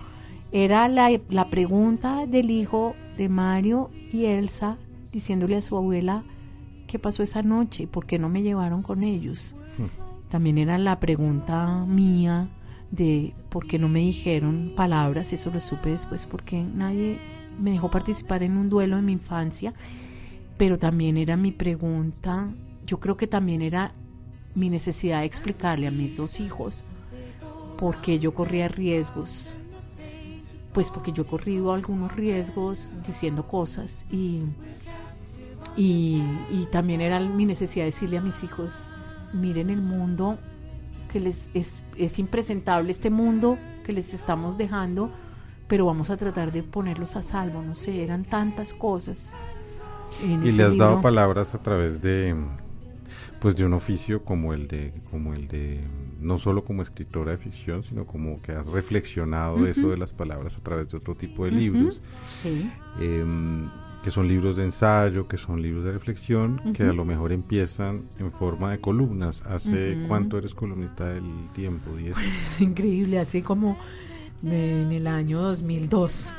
era la, la pregunta del hijo de Mario y Elsa diciéndole a su abuela, ¿qué pasó esa noche? ¿Por qué no me llevaron con ellos? También era la pregunta mía de por qué no me dijeron palabras, eso lo supe después porque nadie me dejó participar en un duelo de mi infancia, pero también era mi pregunta, yo creo que también era mi necesidad de explicarle a mis dos hijos por qué yo corría riesgos, pues porque yo he corrido algunos riesgos diciendo cosas y y, también era mi necesidad de decirle a mis hijos, miren el mundo que les es, es impresentable este mundo que les estamos dejando, pero vamos a tratar de ponerlos a salvo, no sé, eran tantas cosas. y le has dado palabras a través de pues de un oficio como el de como el de no solo como escritora de ficción sino como que has reflexionado eso de las palabras a través de otro tipo de libros. Sí. Em, que son libros de ensayo, que son libros de reflexión, que a lo mejor empiezan en forma de columnas. ¿Hace cuánto eres columnista del tiempo? Es increíble, hace como en el año 2002.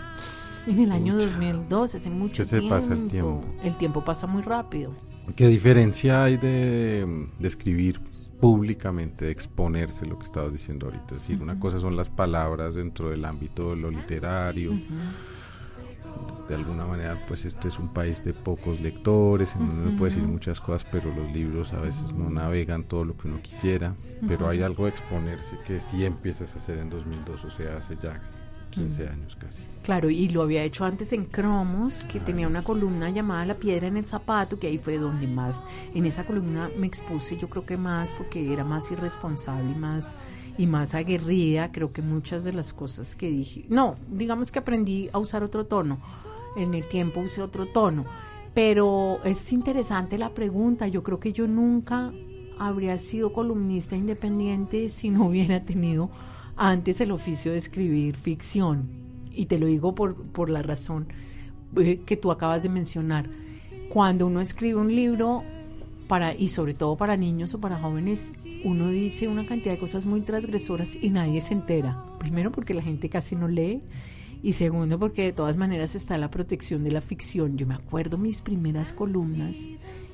En el año 2002, hace mucho tiempo. se pasa el tiempo? El tiempo pasa muy rápido. ¿Qué diferencia hay de, escribir públicamente, de exponerse lo que estabas diciendo ahorita? Es decir, una cosa son las palabras dentro del ámbito de lo literario de alguna manera pues este es un país de pocos lectores, en donde uno puede decir muchas cosas, pero los libros a veces no navegan todo lo que uno quisiera, pero hay algo de exponerse que sí empiezas a hacer en 2002, o sea, hace ya 15 años casi. Claro, y lo había hecho antes en Cromos, que tenía una columna llamada La piedra en el zapato, que ahí fue donde más, en esa columna me expuse yo creo que más porque era más irresponsable y más y más aguerrida, creo que muchas de las cosas que dije, no, digamos que aprendí a usar otro tono, en el tiempo usé otro tono, pero es interesante la pregunta, yo creo que yo nunca habría sido columnista independiente si no hubiera tenido antes el oficio de escribir ficción, y te lo digo por, por la razón eh, que tú acabas de mencionar. Cuando uno escribe un libro, para, y sobre todo para niños o para jóvenes, uno dice una cantidad de cosas muy transgresoras y nadie se entera. Primero porque la gente casi no lee y segundo porque de todas maneras está la protección de la ficción. Yo me acuerdo mis primeras columnas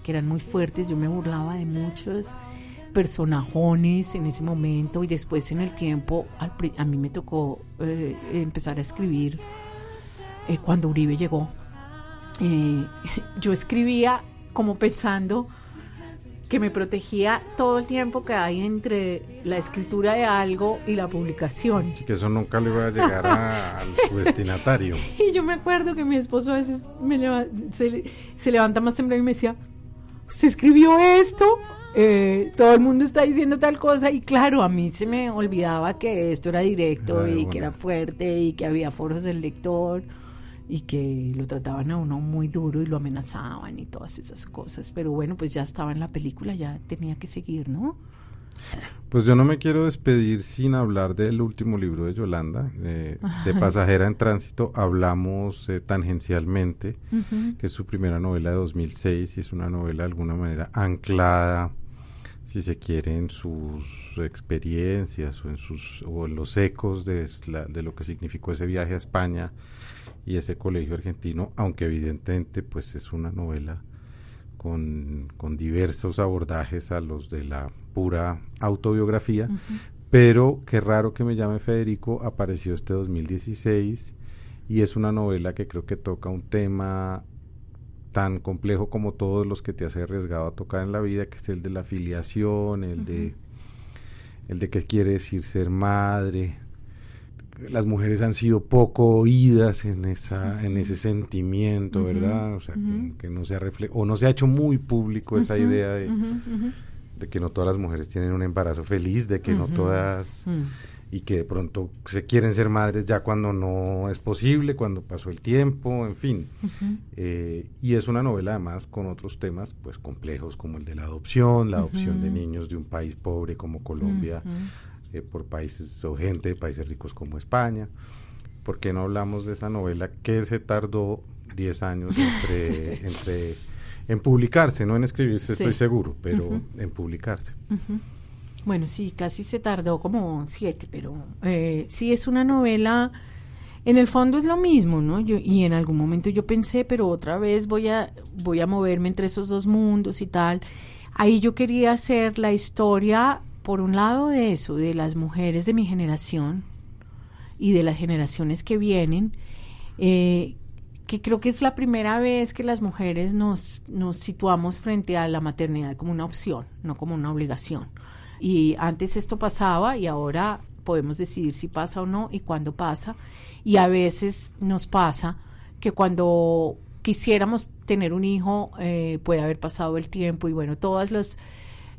que eran muy fuertes, yo me burlaba de muchos personajones en ese momento y después en el tiempo a mí me tocó eh, empezar a escribir eh, cuando Uribe llegó. Eh, yo escribía como pensando que me protegía todo el tiempo que hay entre la escritura de algo y la publicación. que eso nunca le iba a llegar a, su destinatario. Y yo me acuerdo que mi esposo a veces me se, levanta más temprano y me decía, ¿se escribió esto? Eh, todo el mundo está diciendo tal cosa y claro, a mí se me olvidaba que esto era directo y que era fuerte y que había foros del lector y que lo trataban a uno muy duro y lo amenazaban y todas esas cosas. Pero bueno, pues ya estaba en la película, ya tenía que seguir, ¿no? Pues yo no me quiero despedir sin hablar del último libro de Yolanda, eh, de Pasajera en Tránsito. Hablamos eh, tangencialmente, que es su primera novela de 2006 y es una novela de alguna manera anclada, si se quiere, en sus experiencias o en, sus, o en los ecos de, de lo que significó ese viaje a España y ese colegio argentino, aunque evidentemente pues es una novela con, diversos abordajes a los de la pura autobiografía, pero qué raro que me llame Federico, apareció este 2016 y es una novela que creo que toca un tema tan complejo como todos los que te has arriesgado a tocar en la vida, que es el de la afiliación, el de el de qué quiere decir ser madre, las mujeres han sido poco oídas en esa en ese sentimiento, ¿verdad? O sea, que, no se ha o no se ha hecho muy público esa idea de, de, que no todas las mujeres tienen un embarazo feliz, de que no todas y que de pronto se quieren ser madres ya cuando no es posible, cuando pasó el tiempo, en fin. Eh, y es una novela además con otros temas pues complejos como el de la adopción, la adopción de niños de un país pobre como Colombia eh, por países o gente de países ricos como España. ¿Por qué no hablamos de esa novela que se tardó 10 años entre, entre en publicarse, no en escribirse, estoy seguro, pero en publicarse? Bueno, sí, casi se tardó como siete, pero eh, sí es una novela. En el fondo es lo mismo, ¿no? Yo, y en algún momento yo pensé, pero otra vez voy a, voy a moverme entre esos dos mundos y tal. Ahí yo quería hacer la historia, por un lado, de eso, de las mujeres de mi generación y de las generaciones que vienen, eh, que creo que es la primera vez que las mujeres nos, nos situamos frente a la maternidad como una opción, no como una obligación. Y antes esto pasaba y ahora podemos decidir si pasa o no y cuándo pasa. Y a veces nos pasa que cuando quisiéramos tener un hijo eh, puede haber pasado el tiempo y bueno, todas los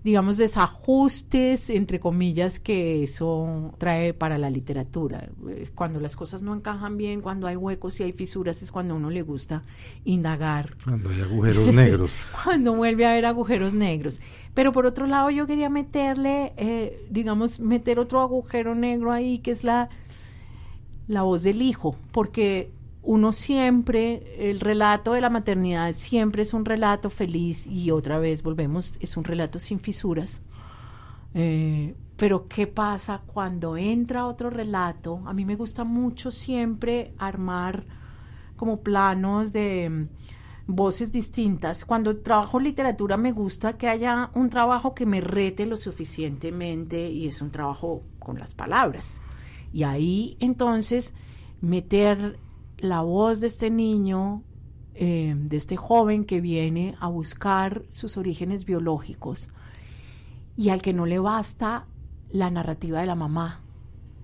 digamos, desajustes, entre comillas, que eso trae para la literatura. Eh, cuando las cosas no encajan bien, cuando hay huecos y hay fisuras, es cuando a uno le gusta indagar. Cuando hay agujeros negros. cuando vuelve a haber agujeros negros. Pero por otro lado, yo quería meterle, eh, digamos, meter otro agujero negro ahí, que es la, la voz del hijo, porque uno siempre, el relato de la maternidad siempre es un relato feliz y otra vez volvemos, es un relato sin fisuras. Eh, pero ¿qué pasa cuando entra otro relato? A mí me gusta mucho siempre armar como planos de mm, voces distintas. Cuando trabajo literatura me gusta que haya un trabajo que me rete lo suficientemente y es un trabajo con las palabras. Y ahí entonces meter la voz de este niño, eh, de este joven que viene a buscar sus orígenes biológicos y al que no le basta la narrativa de la mamá.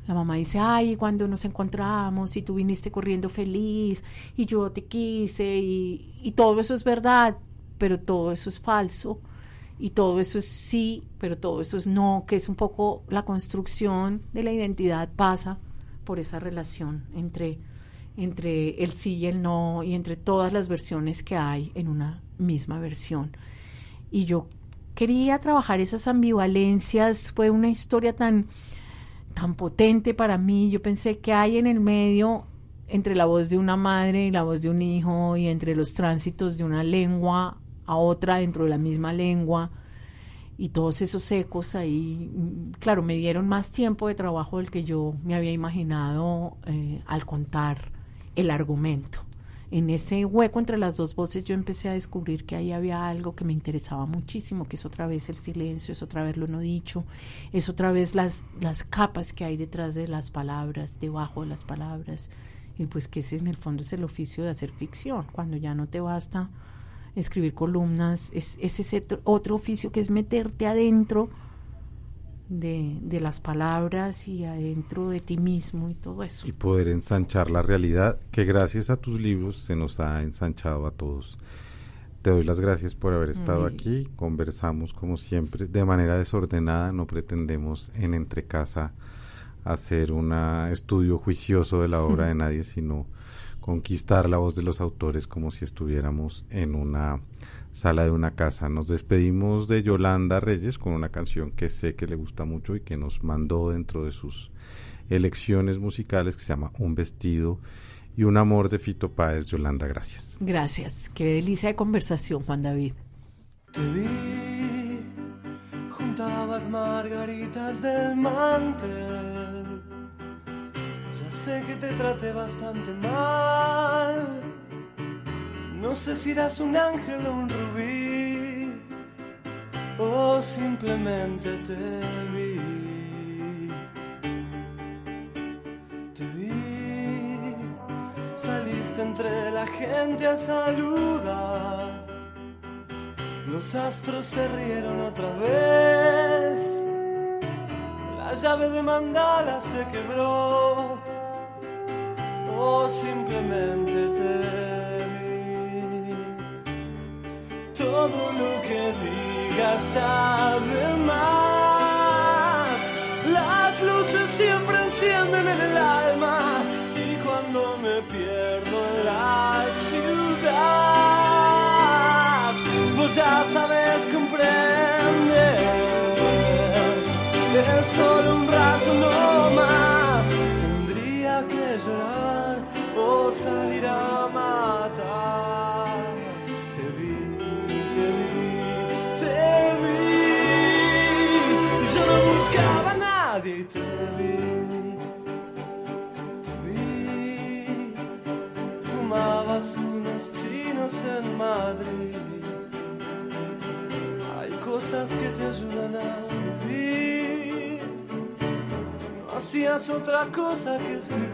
La mamá dice, ay, cuando nos encontramos y tú viniste corriendo feliz y yo te quise y, y todo eso es verdad, pero todo eso es falso y todo eso es sí, pero todo eso es no, que es un poco la construcción de la identidad pasa por esa relación entre entre el sí y el no y entre todas las versiones que hay en una misma versión. Y yo quería trabajar esas ambivalencias, fue una historia tan, tan potente para mí, yo pensé que hay en el medio entre la voz de una madre y la voz de un hijo y entre los tránsitos de una lengua a otra dentro de la misma lengua y todos esos ecos ahí, claro, me dieron más tiempo de trabajo del que yo me había imaginado eh, al contar el argumento. En ese hueco entre las dos voces yo empecé a descubrir que ahí había algo que me interesaba muchísimo, que es otra vez el silencio, es otra vez lo no dicho, es otra vez las, las capas que hay detrás de las palabras, debajo de las palabras, y pues que ese en el fondo es el oficio de hacer ficción, cuando ya no te basta escribir columnas, es, es ese otro oficio que es meterte adentro de, las palabras y adentro de ti mismo y todo eso. Y poder ensanchar la realidad que gracias a tus libros se nos ha ensanchado a todos. Te doy las gracias por haber estado aquí. Conversamos como siempre de manera desordenada. No pretendemos en Entrecasa hacer un estudio juicioso de la obra de nadie, sino conquistar la voz de los autores como si estuviéramos en una sala de una casa. Nos despedimos de Yolanda Reyes con una canción que sé que le gusta mucho y que nos mandó dentro de sus elecciones musicales que se llama Un vestido y un amor de Fito Páez. Yolanda, gracias. Gracias. Qué delicia de conversación, Juan David. Te vi, juntabas margaritas del mantel. Ya sé que te traté bastante mal no sé si eras un ángel o un rubí, o simplemente te vi. Te vi, saliste entre la gente a saludar. Los astros se rieron otra vez. La llave de mandala se quebró o simplemente te vi. Todo lo que digas está de más. Las luces siempre encienden en el alma y cuando me pierdo en la ciudad, voy a saber. es solo un rato no más. Tendría que llorar o salir a matar. Te vi, te vi, te vi. Yo no buscaba a nadie y te vi. Te vi. Fumabas unos chinos en Madrid. Hay cosas que te ayudan a decías otra cosa que escribir.